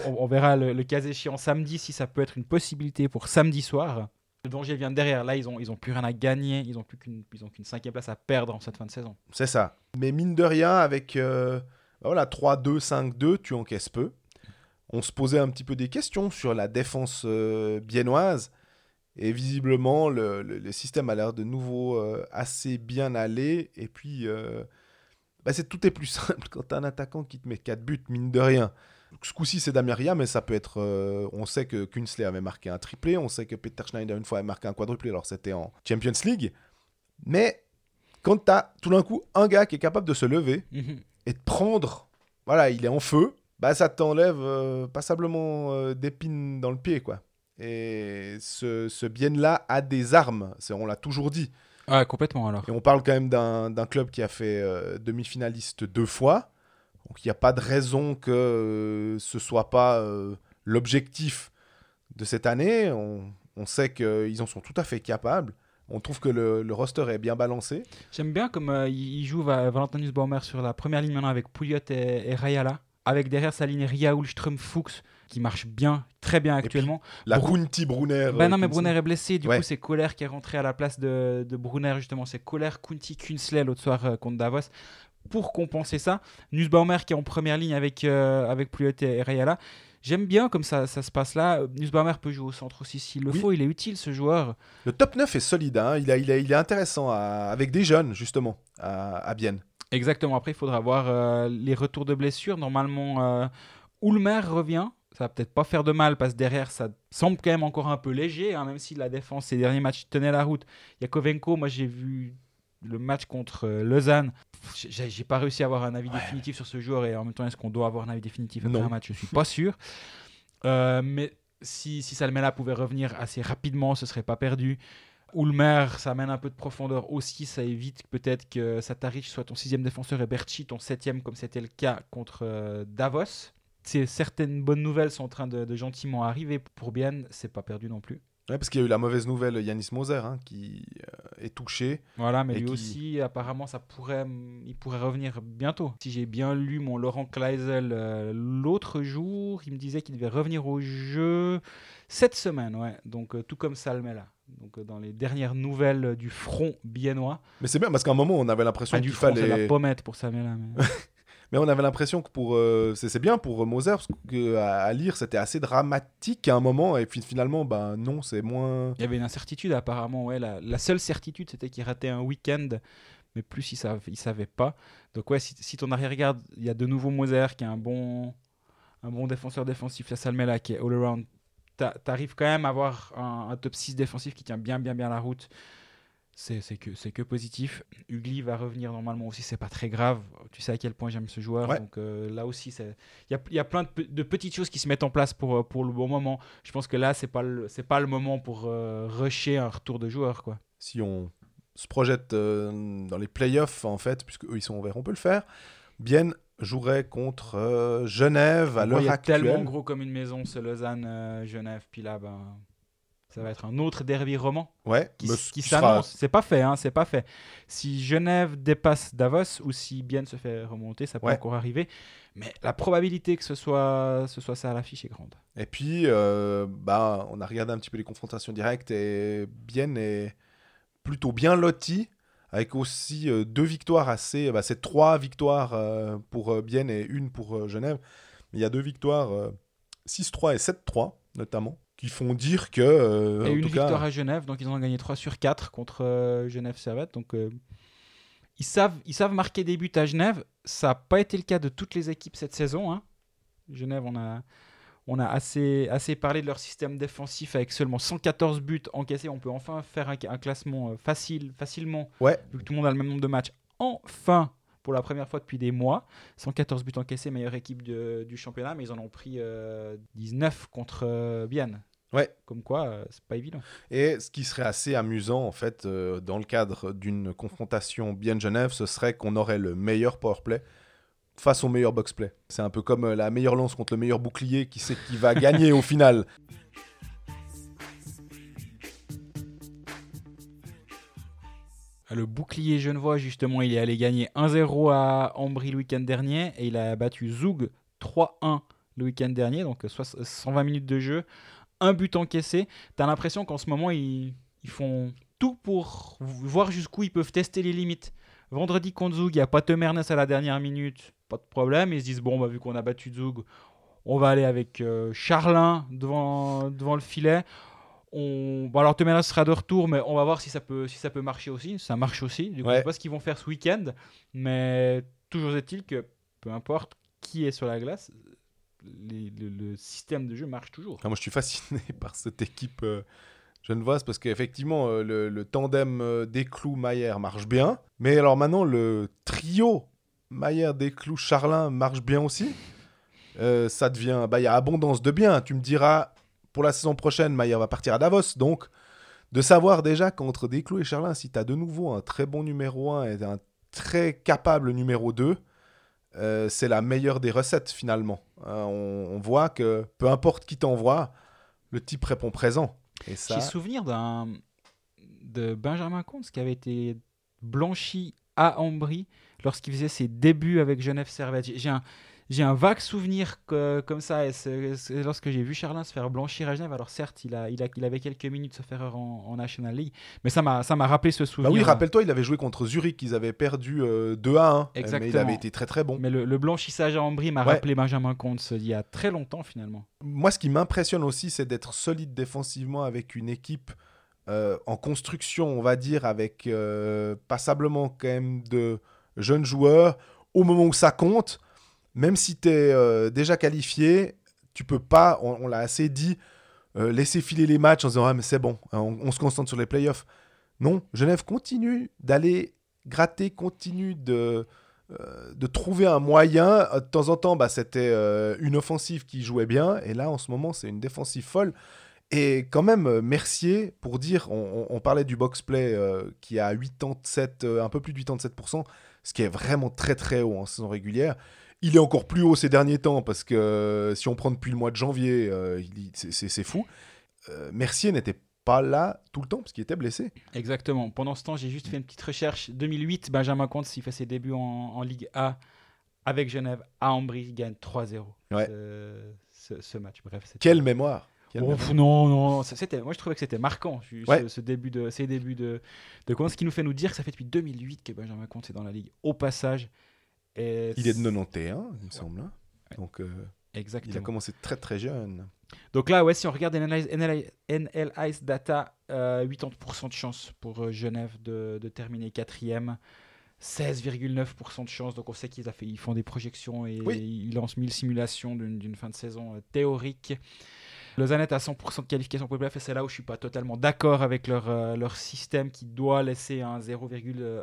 On, on- on verra le, le cas échéant samedi si ça peut être une possibilité pour samedi soir. Le danger vient de derrière. Là, ils ont, ils ont plus rien à gagner. Ils ont plus qu'une, cinquième place à perdre en cette fin de saison. C'est ça. Mais mine de rien, avec euh, voilà, 3-2, 5-2, tu encaisses peu. On se posait un petit peu des questions sur la défense euh, biennoise. Et visiblement, le, système a l'air de nouveau euh, assez bien allé. Et puis, euh, bah, tout est plus simple quand tu as un attaquant qui te met 4 buts, mine de rien. Ce coup-ci, c'est Damir Ria, mais ça peut être. euh, on sait que Kunsley avait marqué un triplé. On sait que Peter Schneider, une fois, avait marqué un quadruplé. Alors, c'était en Champions League. Mais quand tu as tout d'un coup un gars qui est capable de se lever et de prendre, voilà, il est en feu, bah ça t'enlève euh, passablement euh, d'épines dans le pied, quoi. Et ce, ce bien-là a des armes, c'est- on l'a toujours dit. Ah, complètement alors. Et on parle quand même d'un d'un club qui a fait euh, demi-finaliste deux fois. Donc il n'y a pas de raison que euh, ce soit pas euh, l'objectif de cette année. On, on sait qu'ils en sont tout à fait capables. On trouve que le, le roster est bien balancé. J'aime bien comme euh, il joue Va- Valentin Nussbaumer sur la première ligne maintenant avec Pouliot et, et Rayala. Avec derrière sa ligne Ria Ulström Fuchs qui marche bien, très bien puis, actuellement. La Kunti Brunner. Ben non, euh, mais. Brunner est blessé. Du Ouais. coup, c'est Kohler qui est rentré à la place de, de Brunner, justement. C'est Kohler, Kunti, Kunsley l'autre soir euh, contre Davos. Pour compenser ça, Nussbaumer qui est en première ligne avec, euh, avec Pouliot et Rayala. J'aime bien comme ça, ça se passe là. Nussbaumer peut jouer au centre aussi s'il le Oui. faut. Il est utile ce joueur. Le top 9 est solide. hein. Il, a, il, a- il est intéressant à- avec des jeunes, justement, à, à Bienne. Exactement. Après, il faudra voir euh, les retours de blessures. Normalement, euh, Ulmer revient. Ça va peut-être pas faire de mal parce que derrière, ça semble quand même encore un peu léger, hein, même si la défense, ces derniers matchs tenait la route. Yakovenko, moi j'ai vu le match contre euh, Lausanne. J'ai pas réussi à avoir un avis définitif sur ce joueur et en même temps, est-ce qu'on doit avoir un avis définitif après Non. un match? Je suis pas sûr. Euh, mais si, si Salmela pouvait revenir assez rapidement, ce serait pas perdu. Ulmer, ça amène un peu de profondeur aussi, ça évite peut-être que Sataric soit ton sixième défenseur et Berchi ton septième, comme c'était le cas contre euh, Davos. C'est certaines bonnes nouvelles sont en train de, de gentiment arriver pour Bian, c'est pas perdu non plus. Ouais, parce qu'il y a eu la mauvaise nouvelle, Yanis Moser, hein, qui euh, est touché. Voilà, mais lui qui- aussi, apparemment, ça pourrait, il pourrait revenir bientôt. Si j'ai bien lu mon Laurent Kleisel euh, l'autre jour, il me disait qu'il devait revenir au jeu cette semaine, ouais. Donc euh, tout comme Salmela. Donc dans les dernières nouvelles du front biennois. Mais c'est bien, parce qu'à un moment, on avait l'impression Pas du qu'il front, c'est fallait... la pommette pour Salmela. Mais... Mais on avait l'impression que pour. euh, c'est bien pour euh, Moser, parce que à, lire, c'était assez dramatique à un moment, et puis finalement, ben non, c'est moins. Il y avait une incertitude apparemment. Ouais, la, seule certitude, c'était qu'il ratait un week-end, mais plus il savait, il savait pas. Donc ouais, si, si ton arrière-garde, il y a de nouveau Moser qui est un bon, un bon défenseur défensif, la Salmela qui est all-around. t'a- T'arrives quand même à avoir un, un top 6 défensif qui tient bien bien bien la route. C'est que, c'est que positif. Ugly va revenir normalement aussi, c'est pas très grave. Tu sais à quel point j'aime ce joueur. Ouais. Donc euh, là aussi, c'est- il y y a plein de, pe- de petites choses qui se mettent en place pour, euh, pour le bon moment. Je pense que là, c'est pas le, c'est pas le moment pour euh, rusher un retour de joueur. Quoi. Si on se projette euh, dans les playoffs, en fait, puisque eux ils sont ouverts, on peut le faire. Bien jouerait contre Genève à l'heure il actuelle. tellement gros comme une maison, ce Lausanne, Genève. Puis là, ben, ça va être un autre derby roman Ouais, qui, mais s- ce qui qui sera- s'annonce. C'est pas fait, hein, c'est pas fait. Si Genève dépasse Davos ou si Bienne se fait remonter, ça peut Ouais. encore arriver. Mais la probabilité que ce soit, ce soit ça à l'affiche est grande. Et puis, euh, bah, on a regardé un petit peu les confrontations directes et Bienne est plutôt bien loti, avec aussi euh, deux victoires assez. Bah, c'est trois victoires euh, pour Bienne et une pour Genève. Mais il y a deux victoires, euh, 6-3 et 7-3 notamment, qui font dire que. euh, Et en une tout cas, victoire à Genève, donc ils en ont gagné 3 sur 4 contre euh, Genève Servette. Donc euh, ils, savent, ils savent marquer des buts à Genève. Ça n'a pas été le cas de toutes les équipes cette saison. hein. Genève, on a, On a assez, assez parlé de leur système défensif avec seulement 114 buts encaissés. On peut enfin faire un, un classement facile, facilement, Ouais. vu que tout le monde a le même nombre de matchs. Enfin, pour la première fois depuis des mois, 114 buts encaissés, meilleure équipe de- du championnat, mais ils en ont pris euh, 19 contre euh, Bienne. Ouais. Comme quoi, euh, c'est pas évident. Et ce qui serait assez amusant, en fait, euh, dans le cadre d'une confrontation bien Genève, ce serait qu'on aurait le meilleur powerplay face au meilleur boxplay. C'est un peu comme euh, la meilleure lance contre le meilleur bouclier, qui sait qui va gagner au final. Le bouclier genevois, justement, il est allé gagner 1-0 à Ambry le week-end dernier et il a battu Zoug 3-1 le week-end dernier, donc soix- 120 minutes de jeu, un but encaissé. T'as l'impression qu'en ce moment, ils, font tout pour voir jusqu'où ils peuvent tester les limites. Vendredi contre Zoug, il n'y a pas Temernes à la dernière minute, pas de problème. Ils se disent, bon, bah, vu qu'on a battu Zoug, on va aller avec euh, Charlin devant le filet. On... Bon, alors Temernes sera de retour, mais on va voir si ça peut, si ça peut marcher aussi. Ça marche aussi. Du coup, Ouais. je sais pas ce qu'ils vont faire ce week-end, mais toujours est-il que peu importe qui est sur la glace, les- le, le système de jeu marche toujours. Ah, moi, je suis fasciné par cette équipe euh, genevoise parce qu'effectivement, euh, le, le tandem euh, Desclous-Maillère marche bien. Mais alors maintenant, le trio Maillère-Desclous-Charlin marche bien aussi. Euh, ça devient. bah, Il y a abondance de biens. Tu me diras, pour la saison prochaine, Maillère va partir à Davos. Donc, de savoir déjà qu'entre Desclous et Charlin, si tu as de nouveau un très bon numéro 1 et un très capable numéro 2, euh, c'est la meilleure des recettes finalement. Hein, on, voit que peu importe qui t'envoie, le type répond présent. Et ça, J'ai souvenir d'un de Benjamin Comte qui avait été blanchi à Ambry lorsqu'il faisait ses débuts avec Genève Servette. J'ai un, j'ai un vague souvenir que- comme ça. Et lorsque j'ai vu Charlin se faire blanchir à Genève, alors certes, il, a, il, a, il avait quelques minutes sauf erreur en, en National League, mais ça m'a rappelé ce bah souvenir. oui, rappelle-toi, il avait joué contre Zurich, ils avaient perdu euh, 2 à 1, mais il Exactement. avait été très très bon. Mais le, le blanchissage à Ambry m'a Ouais. rappelé Benjamin Comte il y a très longtemps finalement. Moi, ce qui m'impressionne aussi, c'est d'être solide défensivement avec une équipe euh, en construction, on va dire, avec euh, passablement quand même de jeunes joueurs. Au moment où ça compte, même si tu es déjà qualifié, tu peux pas, on, l'a assez dit, euh, laisser filer les matchs en disant Ah, mais c'est bon, hein, on, se concentre sur les playoffs. Non, Genève continue d'aller gratter, continue de, euh, de trouver un moyen. Euh, De temps en temps, bah, c'était euh, une offensive qui jouait bien, et là, en ce moment, c'est une défensive folle. Et quand même, euh, Mercier, pour dire, on, parlait du box-play euh, qui a 87, euh, un peu plus de 87%, ce qui est vraiment très très haut en saison régulière. Il est encore plus haut ces derniers temps parce que euh, si on prend depuis le mois de janvier, euh, c'est- fou. Euh, Mercier n'était pas là tout le temps parce qu'il était blessé. Exactement. Pendant ce temps, j'ai juste fait une petite recherche. 2008, Benjamin Comte, s'il fait ses débuts en, en Ligue A avec Genève à Ambry, il gagne 3-0 Ouais. ce, ce- ce match. Bref, Quelle mémoire Oh, non, non, c'était, moi je trouvais que c'était marquant, ce, Ouais. ce- ce début de, ces débuts de, de Comte, ce qui nous fait nous dire que ça fait depuis 2008 que Benjamin Comte est dans la Ligue au passage. Et Il est de c'est- 91, il me semble. hein. Ouais. Donc, euh, il a Exactement. commencé très très jeune. Donc là, ouais, si on regarde NL, NL, NL Ice Data, euh, 80% de chance pour euh, Genève de, de terminer quatrième. 16,9% de chance. Donc on sait qu'ils ils font des projections et Oui. ils lancent 1000 simulations d'une fin de saison euh, théorique. Lausanne est à 100% de qualification pour les playoffs et c'est là où je suis pas totalement d'accord avec leur, euh, leur système qui doit laisser un 0,1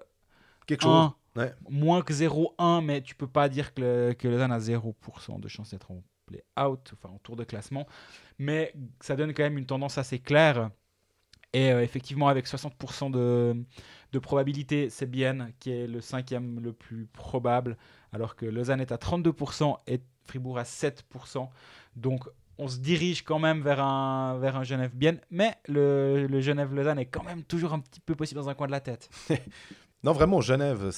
Quelque chose. Ouais. moins que 0,1, mais tu peux pas dire que, le, que Lausanne a 0% de chance d'être en play-out, enfin en tour de classement. Mais ça donne quand même une tendance assez claire. Et euh, effectivement, avec 60% de, de probabilité, c'est Bienne qui est le cinquième le plus probable, alors que Lausanne est à 32% et Fribourg à 7%. Donc on se dirige quand même vers un, vers un Genève-Bienne, mais le, le Genève-Lausanne est quand même toujours un petit peu possible dans un coin de la tête. Non, vraiment, Genève,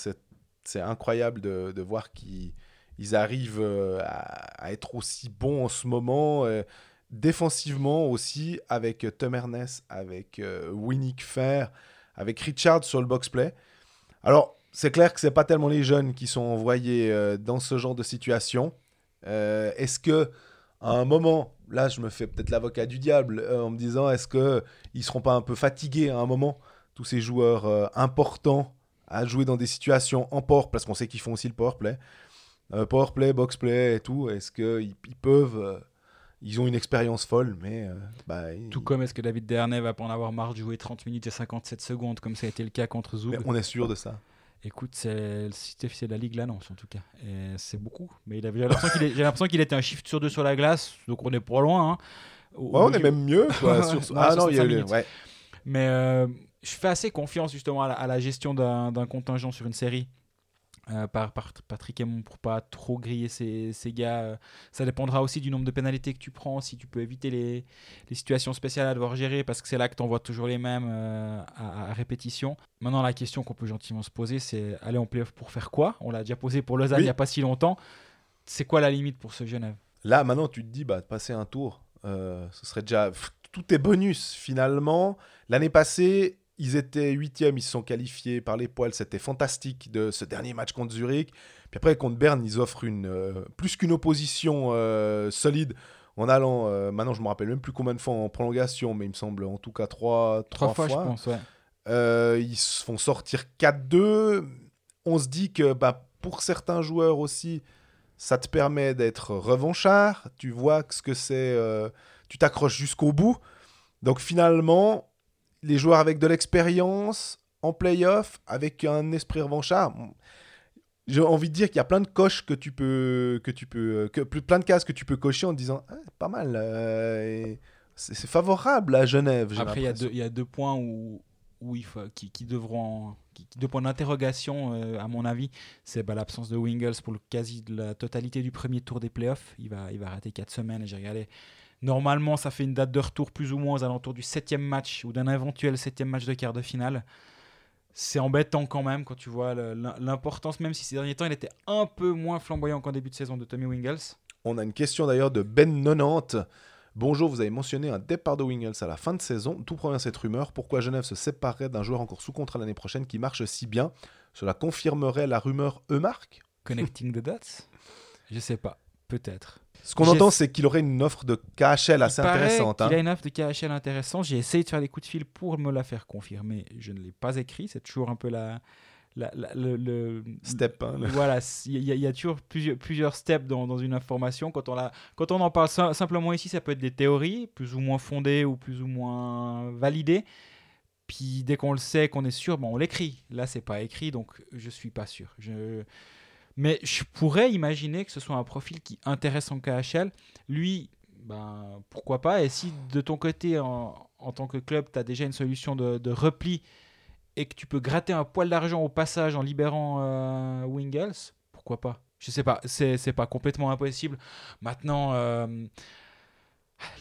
c'est incroyable de, de voir qu'ils ils arrivent euh, à, à être aussi bons en ce moment. euh, défensivement aussi, avec Tom Ernest, avec euh, Winnick Fair, avec Richard sur le box-play. Alors, c'est clair que c'est pas tellement les jeunes qui sont envoyés euh, dans ce genre de situation. Euh, est-ce que à un moment, là, je me fais peut-être l'avocat du diable euh, en me disant, est-ce que ils seront pas un peu fatigués à un moment, tous ces joueurs euh, importants? À jouer dans des situations en power, parce qu'on sait qu'ils font aussi le power play, euh, power play, box play et tout. Est-ce qu'ils ils peuvent, euh, ils ont une expérience folle, mais. euh, bah, Tout ils- comme est-ce que David Dernay va pas en avoir marre de jouer 30 minutes et 57 secondes, comme ça a été le cas contre mais on est sûr de ça. Écoute, c'est c'est la Ligue Lance en tout cas. C'est beaucoup. Mais j'ai l'impression qu'il était un shift sur deux sur la glace, donc on est pas loin. hein. Au- Ouais, on est même mieux. Quoi, sur... Ah non, il y a 65 eu- ouais. Mais euh, je fais assez confiance justement à la, à la gestion d'un contingent sur une série. euh, par, par Patrick Aymon pour pas trop griller ces, ces gars. Euh, Ça dépendra aussi du nombre de pénalités que tu prends, si tu peux éviter les, les situations spéciales à devoir gérer, parce que c'est là que tu envoies toujours les mêmes euh, à, à répétition. Maintenant, la question qu'on peut gentiment se poser, c'est aller en playoff pour faire quoi? On l'a déjà posé pour Lausanne Oui. il n'y a pas si longtemps. C'est quoi la limite pour ce Genève Là, maintenant, tu te dis, bah, de passer un tour, ce serait déjà. pff, Tout est bonus, finalement. L'année passée, ils étaient huitièmes, ils se sont qualifiés par les poils. C'était fantastique de ce dernier match contre Zurich. Puis après, contre Berne, ils offrent une, euh, plus qu'une opposition euh, solide en allant. euh, maintenant, je me rappelle même plus combien de fois en prolongation, mais il me semble en tout cas trois, Trois, trois, fois, je pense, ouais. Ils se font sortir 4-2. On se dit que bah, pour certains joueurs aussi, ça te permet d'être revanchard. Tu vois ce que c'est. tu t'accroches jusqu'au bout. Donc finalement, les joueurs avec de l'expérience en playoff, avec un esprit revanchard. J'ai envie de dire qu'il y a plein de coches que tu peux, que tu peux, que, plein de cases que tu peux cocher en te disant Ah, pas mal. euh, c'est favorable à Genève. Après, il y, a deux- il y a deux points où, où il faut, qui, qui devront. qui- deux points d'interrogation, euh, à mon avis. C'est bah, l'absence de Wingles pour le quasi de la totalité du premier tour des playoffs. Il va, il va rater 4 semaines. J'ai regardé. Normalement, ça fait une date de retour plus ou moins aux alentours du septième match ou d'un éventuel septième match de quart de finale. C'est embêtant quand même quand tu vois l'importance, même si ces derniers temps il était un peu moins flamboyant qu'en début de saison de Tommy Wingles. On a une question d'ailleurs de Ben90. Bonjour, vous avez mentionné un départ de Wingles à la fin de saison. Tout provient cette rumeur? Pourquoi Genève se séparerait d'un joueur encore sous contrat l'année prochaine qui marche si bien? Cela confirmerait la rumeur Eumark Connecting the dots? Je sais pas, peut-être. Ce qu'on entend, c'est qu'il aurait une offre de KHL assez Il intéressante. hein. a une offre de KHL intéressante. J'ai essayé de faire des coups de fil pour me la faire confirmer. Je ne l'ai pas écrit. C'est toujours un peu la, la- la- le, le- Step. hein, le- Voilà, il y, a- il y a toujours plusieurs, plusieurs steps dans, dans une information. Quand on, la, quand on en parle sim- simplement ici, ça peut être des théories, plus ou moins fondées ou plus ou moins validées. Puis dès qu'on le sait, qu'on est sûr, bon, on l'écrit. Là, c'est pas écrit, donc je suis pas sûr. Je... Mais je pourrais imaginer que ce soit un profil qui intéresse en KHL. Lui, ben, pourquoi pas? Et si de ton côté, en, en tant que club, tu as déjà une solution de, de repli et que tu peux gratter un poil d'argent au passage en libérant euh, Wingles, pourquoi pas? Je sais pas, c'est pas complètement impossible. Maintenant, euh,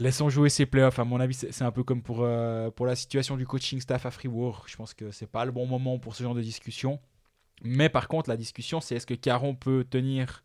laissons jouer ces playoffs. À mon avis, c'est c'est un peu comme pour, euh, pour la situation du coaching staff à Fribourg. Je pense que c'est pas le bon moment pour ce genre de discussion. Mais par contre, la discussion, c'est est-ce que Caron peut tenir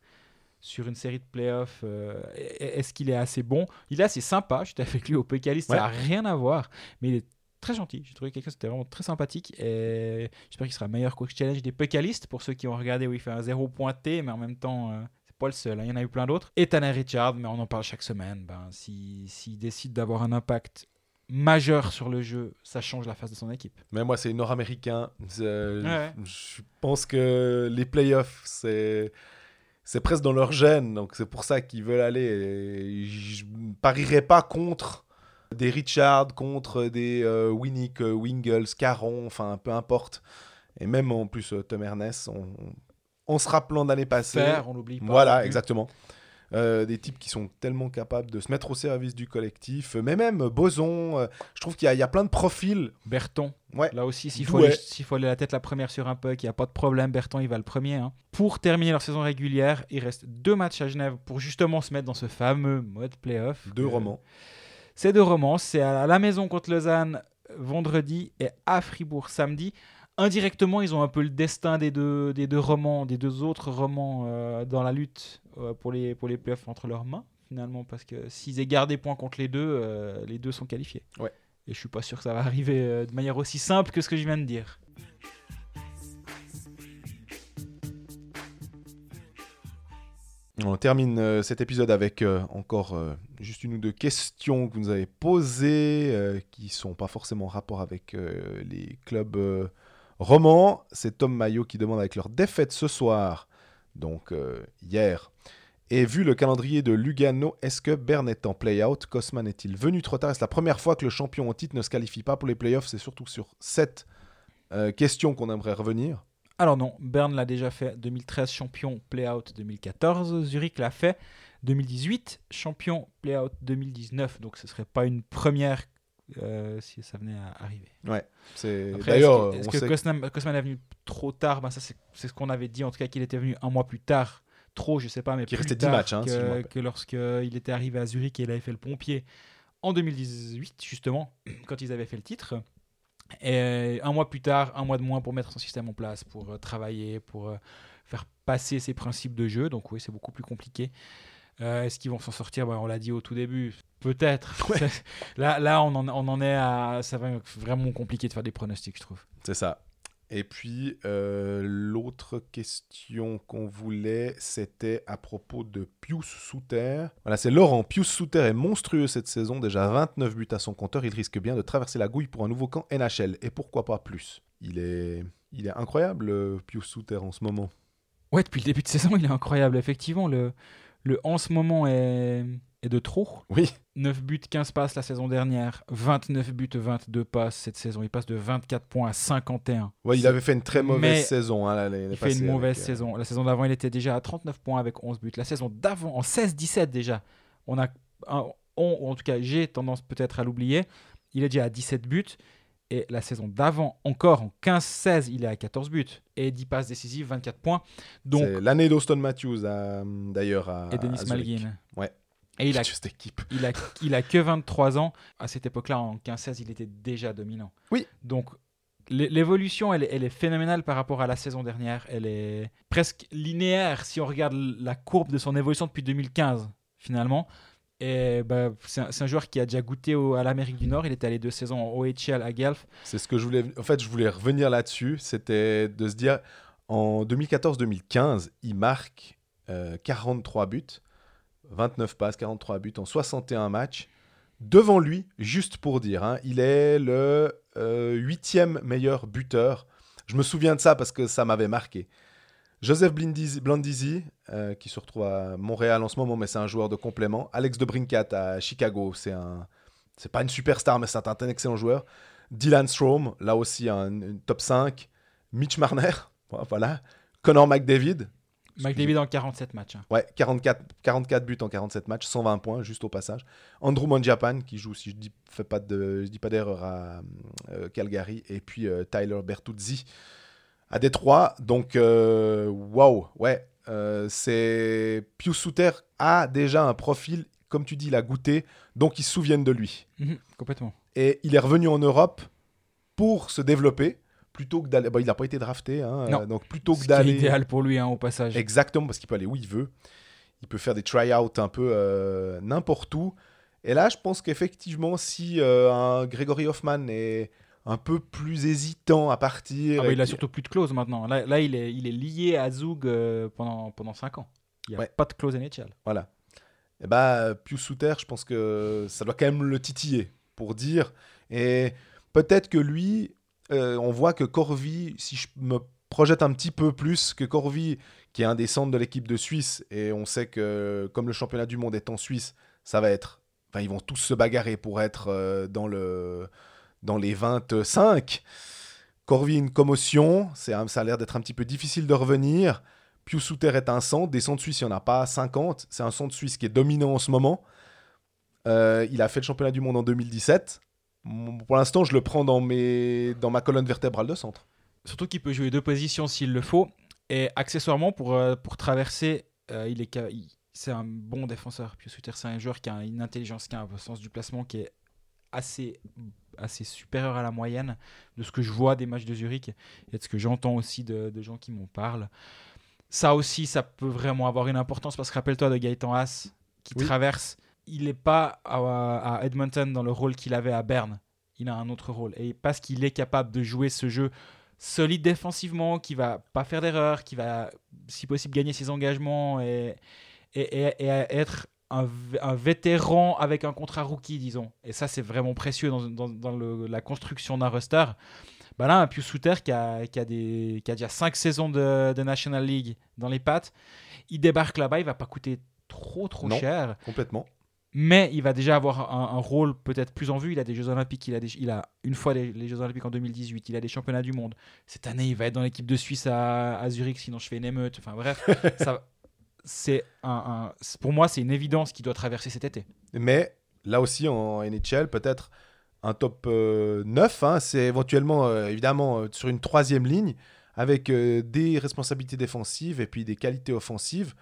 sur une série de playoffs euh, Est-ce qu'il est assez bon? Il est assez sympa. J'étais avec lui au Pécaliste, Ouais. ça n'a rien à voir. Mais il est très gentil. J'ai trouvé quelqu'un, c'était vraiment très sympathique. Et j'espère qu'il sera meilleur coach challenge des Pécalistes pour ceux qui ont regardé où il fait un zéro pointé, mais en même temps. euh, c'est pas le seul, hein, il y en a eu plein d'autres. Et Tanner Richard, mais on en parle chaque semaine. Ben, S'il s'il décide d'avoir un impact majeur sur le jeu, ça change la face de son équipe. Mais moi, c'est nord-américain. Ouais. Je pense que les playoffs, c'est. C'est presque dans leur gène, donc c'est pour ça qu'ils veulent aller. Et je ne parierais pas contre des Richard, contre des euh, Winnick, euh, Wingles, Caron, enfin peu importe. Et même en plus, euh, Tom Ernest, on, on se rappelant d'année passée. Faire, on l'oublie pas. Voilà, plus. Euh, des types qui sont tellement capables de se mettre au service du collectif. Mais même Boson, euh, je trouve qu'il y, a- il y a plein de profils. Berton, Ouais. Là aussi, s'il faut, faut aller la tête la première sur un puck, il n'y a pas de problème. Berton, il va le premier. hein. Pour terminer leur saison régulière, il reste deux matchs à Genève pour justement se mettre dans ce fameux mode playoff. Deux Euh, romans. C'est deux romans. C'est à la maison contre Lausanne vendredi et à Fribourg samedi. Indirectement, ils ont un peu le destin des deux, des deux romans, des deux autres romans euh, dans la lutte euh, pour, les, pour les playoffs entre leurs mains, finalement, parce que s'ils égarent des points contre les deux, euh, les deux sont qualifiés. Ouais. Et je suis pas sûr que ça va arriver de manière aussi simple que ce que je viens de dire. On termine cet épisode avec encore juste une ou deux questions que vous nous avez posées, qui sont pas forcément en rapport avec les clubs romans. C'est Tom Maillot qui demande avec leur défaite ce soir, donc euh, hier, Et vu le calendrier de Lugano, est-ce que Bern est en play-out? Cosman est-il venu trop tard? Est-ce la première fois que le champion en titre ne se qualifie pas pour les playoffs? C'est surtout sur cette euh, question qu'on aimerait revenir. Alors non, Bern l'a déjà fait. 2013 champion play-out 2014, Zurich l'a fait. 2018 champion play-out 2019, donc ce serait pas une première euh, si ça venait à arriver. Ouais, c'est Après, d'ailleurs est-ce que, est-ce que sait- Cosman, Cosman est venu trop tard? Ben ça c'est, c'est ce qu'on avait dit en tout cas qu'il était venu un mois plus tard. Trop je sais pas mais plus restait 10 tard matchs, hein, si que, rappelle. que lorsqu'il était arrivé à Zurich et il avait fait le pompier en 2018 justement quand ils avaient fait le titre. Et un mois plus tard un mois de moins pour mettre son système en place pour euh, travailler pour euh, faire passer ses principes de jeu. Donc oui c'est beaucoup plus compliqué Euh, est-ce qu'ils vont s'en sortir? Ben, on l'a dit au tout début peut-être Ouais. là là on en, on en est à ça va être vraiment compliqué de faire des pronostics je trouve C'est ça. Et puis, euh, l'autre question qu'on voulait, c'était à propos de Pius Souter. Voilà, c'est Laurent. Pius Souter est monstrueux cette saison, déjà 29 buts à son compteur. Il risque bien de traverser la gouille pour un nouveau camp NHL. Et pourquoi pas plus? Il est, il est incroyable, euh, Pius Souter, en ce moment. Ouais, depuis le début de saison, il est incroyable. Effectivement, le, le en ce moment est, est de trop. Oui, 9 buts, 15 passes la saison dernière. 29 buts, 22 passes cette saison. Il passe de 24 points à 51. ouais il avait fait une très mauvaise Mais saison. hein, Il fait une mauvaise avec, euh, saison. La saison d'avant, il était déjà à 39 points avec 11 buts. La saison d'avant, en 16-17 déjà, on a, un- on, ou en tout cas, j'ai tendance peut-être à l'oublier. Il est déjà à 17 buts. Et la saison d'avant, encore en 15-16, il est à 14 buts. Et 10 passes décisives, 24 points. Donc, l'année d'Auston Matthews, d'ailleurs, à, et Denis. Malguin. Ouais. Et il a, Cette équipe. il, a, il a que 23 ans. À cette époque-là, en 15-16, il était déjà dominant. Oui. Donc, l'é- l'évolution, elle, elle est phénoménale par rapport à la saison dernière. Elle est presque linéaire si on regarde la courbe de son évolution depuis 2015, finalement. Et bah, c'est un, joueur qui a déjà goûté à l'Amérique du Nord. Il était allé deux saisons en OHL à Guelph. C'est ce que je voulais. En fait, je voulais revenir là-dessus. C'était de se dire en 2014-2015, il marque euh, 43 buts, 29 passes, 43 buts en 61 matchs. Devant lui, juste pour dire, hein, il est le euh, huitième meilleur buteur. Je me souviens de ça parce que ça m'avait marqué. Joseph Blindizi- Blandisi, euh, qui se retrouve à Montréal en ce moment, mais c'est un joueur de complément. Alex de Brincat à Chicago, c'est un, c'est pas une superstar, mais c'est un, un excellent joueur. Dylan Strom, là aussi un, une top 5. Mitch Marner, voilà. Connor McDavid, McDavid en 47 matchs. hein. ouais, 44, 44 buts en 47 matchs, 120 points, juste au passage. Andrew Mangiapan, qui joue, si je dis, fais pas de, je dis pas d'erreur, à euh, Calgary. Et puis euh, Tyler Bertuzzi à Détroit. Donc, euh, waouh, ouais. euh, c'est Pius Souter a déjà un profil, comme tu dis, il a goûté, donc ils se souviennent de lui. Mhm, complètement. Et il est revenu en Europe pour se développer plutôt que d'aller. bon, il n'a pas été drafté, hein, Non. euh, donc plutôt que d'aller. idéal pour lui, hein, au passage. Exactement, parce qu'il peut aller où il veut. Il peut faire des try-outs un peu euh, n'importe où. Et là, je pense qu'effectivement, si euh, un Gregory Hoffman est un peu plus hésitant à partir. Ah bah, il a qui- surtout plus de clause maintenant. Là, là il, est, il est lié à Zug euh, pendant, pendant 5 ans. Il n'y a Ouais. pas de clause NHL. Voilà. Et bah, Pius Souter, je pense que ça doit quand même le titiller pour dire. Et peut-être que lui, euh, on voit que Corvi, si je me projette un petit peu plus, que Corvi, qui est un des centres de l'équipe de Suisse, et on sait que comme le championnat du monde est en Suisse, ça va être. Enfin, ils vont tous se bagarrer pour être euh, dans, le, dans les 25. Corvi, une commotion, ça a l'air d'être un petit peu difficile de revenir. Pius Souter est un centre. Des centres suisses, il n'y en a pas 50. C'est un centre suisse qui est dominant en ce moment. Euh, il a fait le championnat du monde en 2017. Mm, Pour l'instant, je le prends dans, mes... dans ma colonne vertébrale de centre. Surtout qu'il peut jouer deux positions s'il le faut. Et accessoirement, pour, euh, pour traverser, euh, il est c'est un bon défenseur. Puis Suter, c'est un joueur qui a une intelligence, qui a un sens du placement qui est assez, assez supérieur à la moyenne de ce que je vois des matchs de Zurich et de ce que j'entends aussi de, de gens qui m'en parlent. Ça aussi, ça peut vraiment avoir une importance parce que rappelle-toi de Gaëtan Haas qui Oui. traverse. Il n'est pas à, à Edmonton dans le rôle qu'il avait à Berne. Il a un autre rôle. Et parce qu'il est capable de jouer ce jeu solide défensivement, qui va pas faire d'erreur, qui va, si possible, gagner ses engagements et, et, et- et être un, vétéran avec un contrat rookie, disons. Et ça, c'est vraiment précieux dans, dans- dans le- la construction d'un roster. Bah là, un Pius Souter qui a, qui, a des, qui a déjà 5 saisons de, de National League dans les pattes, il débarque là-bas, il va pas coûter trop trop Non. cher. Complètement. Mais il va déjà avoir un, un rôle peut-être plus en vue. Il a des Jeux Olympiques, il a, des- il a une fois les, les Jeux Olympiques en 2018, il a des championnats du monde. Cette année, il va être dans l'équipe de Suisse à, à Zurich, sinon je fais une émeute. Enfin bref, ça, c'est un, pour moi, c'est une évidence qu'il doit traverser cet été. Mais là aussi, en NHL, peut-être un top euh, 9, hein, c'est éventuellement, euh, évidemment, euh, sur une troisième ligne, avec euh, des responsabilités défensives et puis des qualités offensives,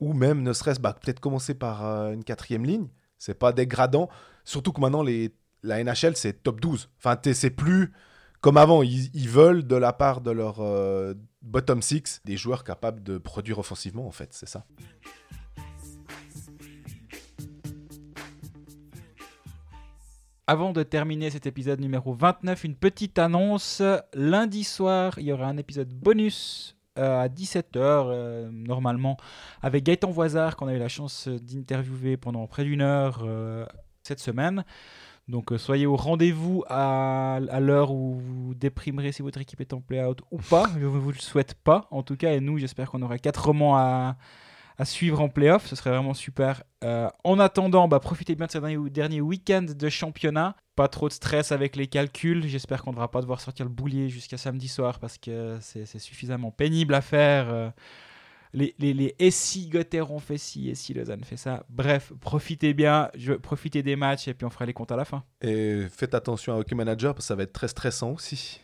ou même, ne serait-ce, bah, peut-être commencer par une quatrième ligne. C'est pas dégradant, surtout que maintenant, les, la NHL, c'est top 12. Enfin, c'est plus comme avant. Ils, veulent, de la part de leur bottom 6, des joueurs capables de produire offensivement, en fait, c'est ça. Avant de terminer cet épisode numéro 29, une petite annonce. Lundi soir, il y aura un épisode bonus euh, à 17h, normalement, avec Gaëtan Voisard, qu'on a eu la chance d'interviewer pendant près d'une heure euh, cette semaine. Donc euh, soyez au rendez-vous à, l'heure où vous déprimerez si votre équipe est en play-out ou pas. Je ne vous le souhaite pas, en tout cas. Et nous, j'espère qu'on aura quatre romans à, suivre en play-off. Ce serait vraiment super. Euh, en attendant, bah, profitez bien de ce dernier, dernier week-end de championnat. Pas trop de stress avec les calculs. J'espère qu'on ne devra pas devoir sortir le boulier jusqu'à samedi soir parce que c'est c'est suffisamment pénible à faire. Euh, les, les, les si Gotteron ont fait ci, et si Lausanne fait ça. Bref, profitez bien, je, profitez des matchs et puis on fera les comptes à la fin. Et faites attention à Hockey Manager parce que ça va être très stressant aussi.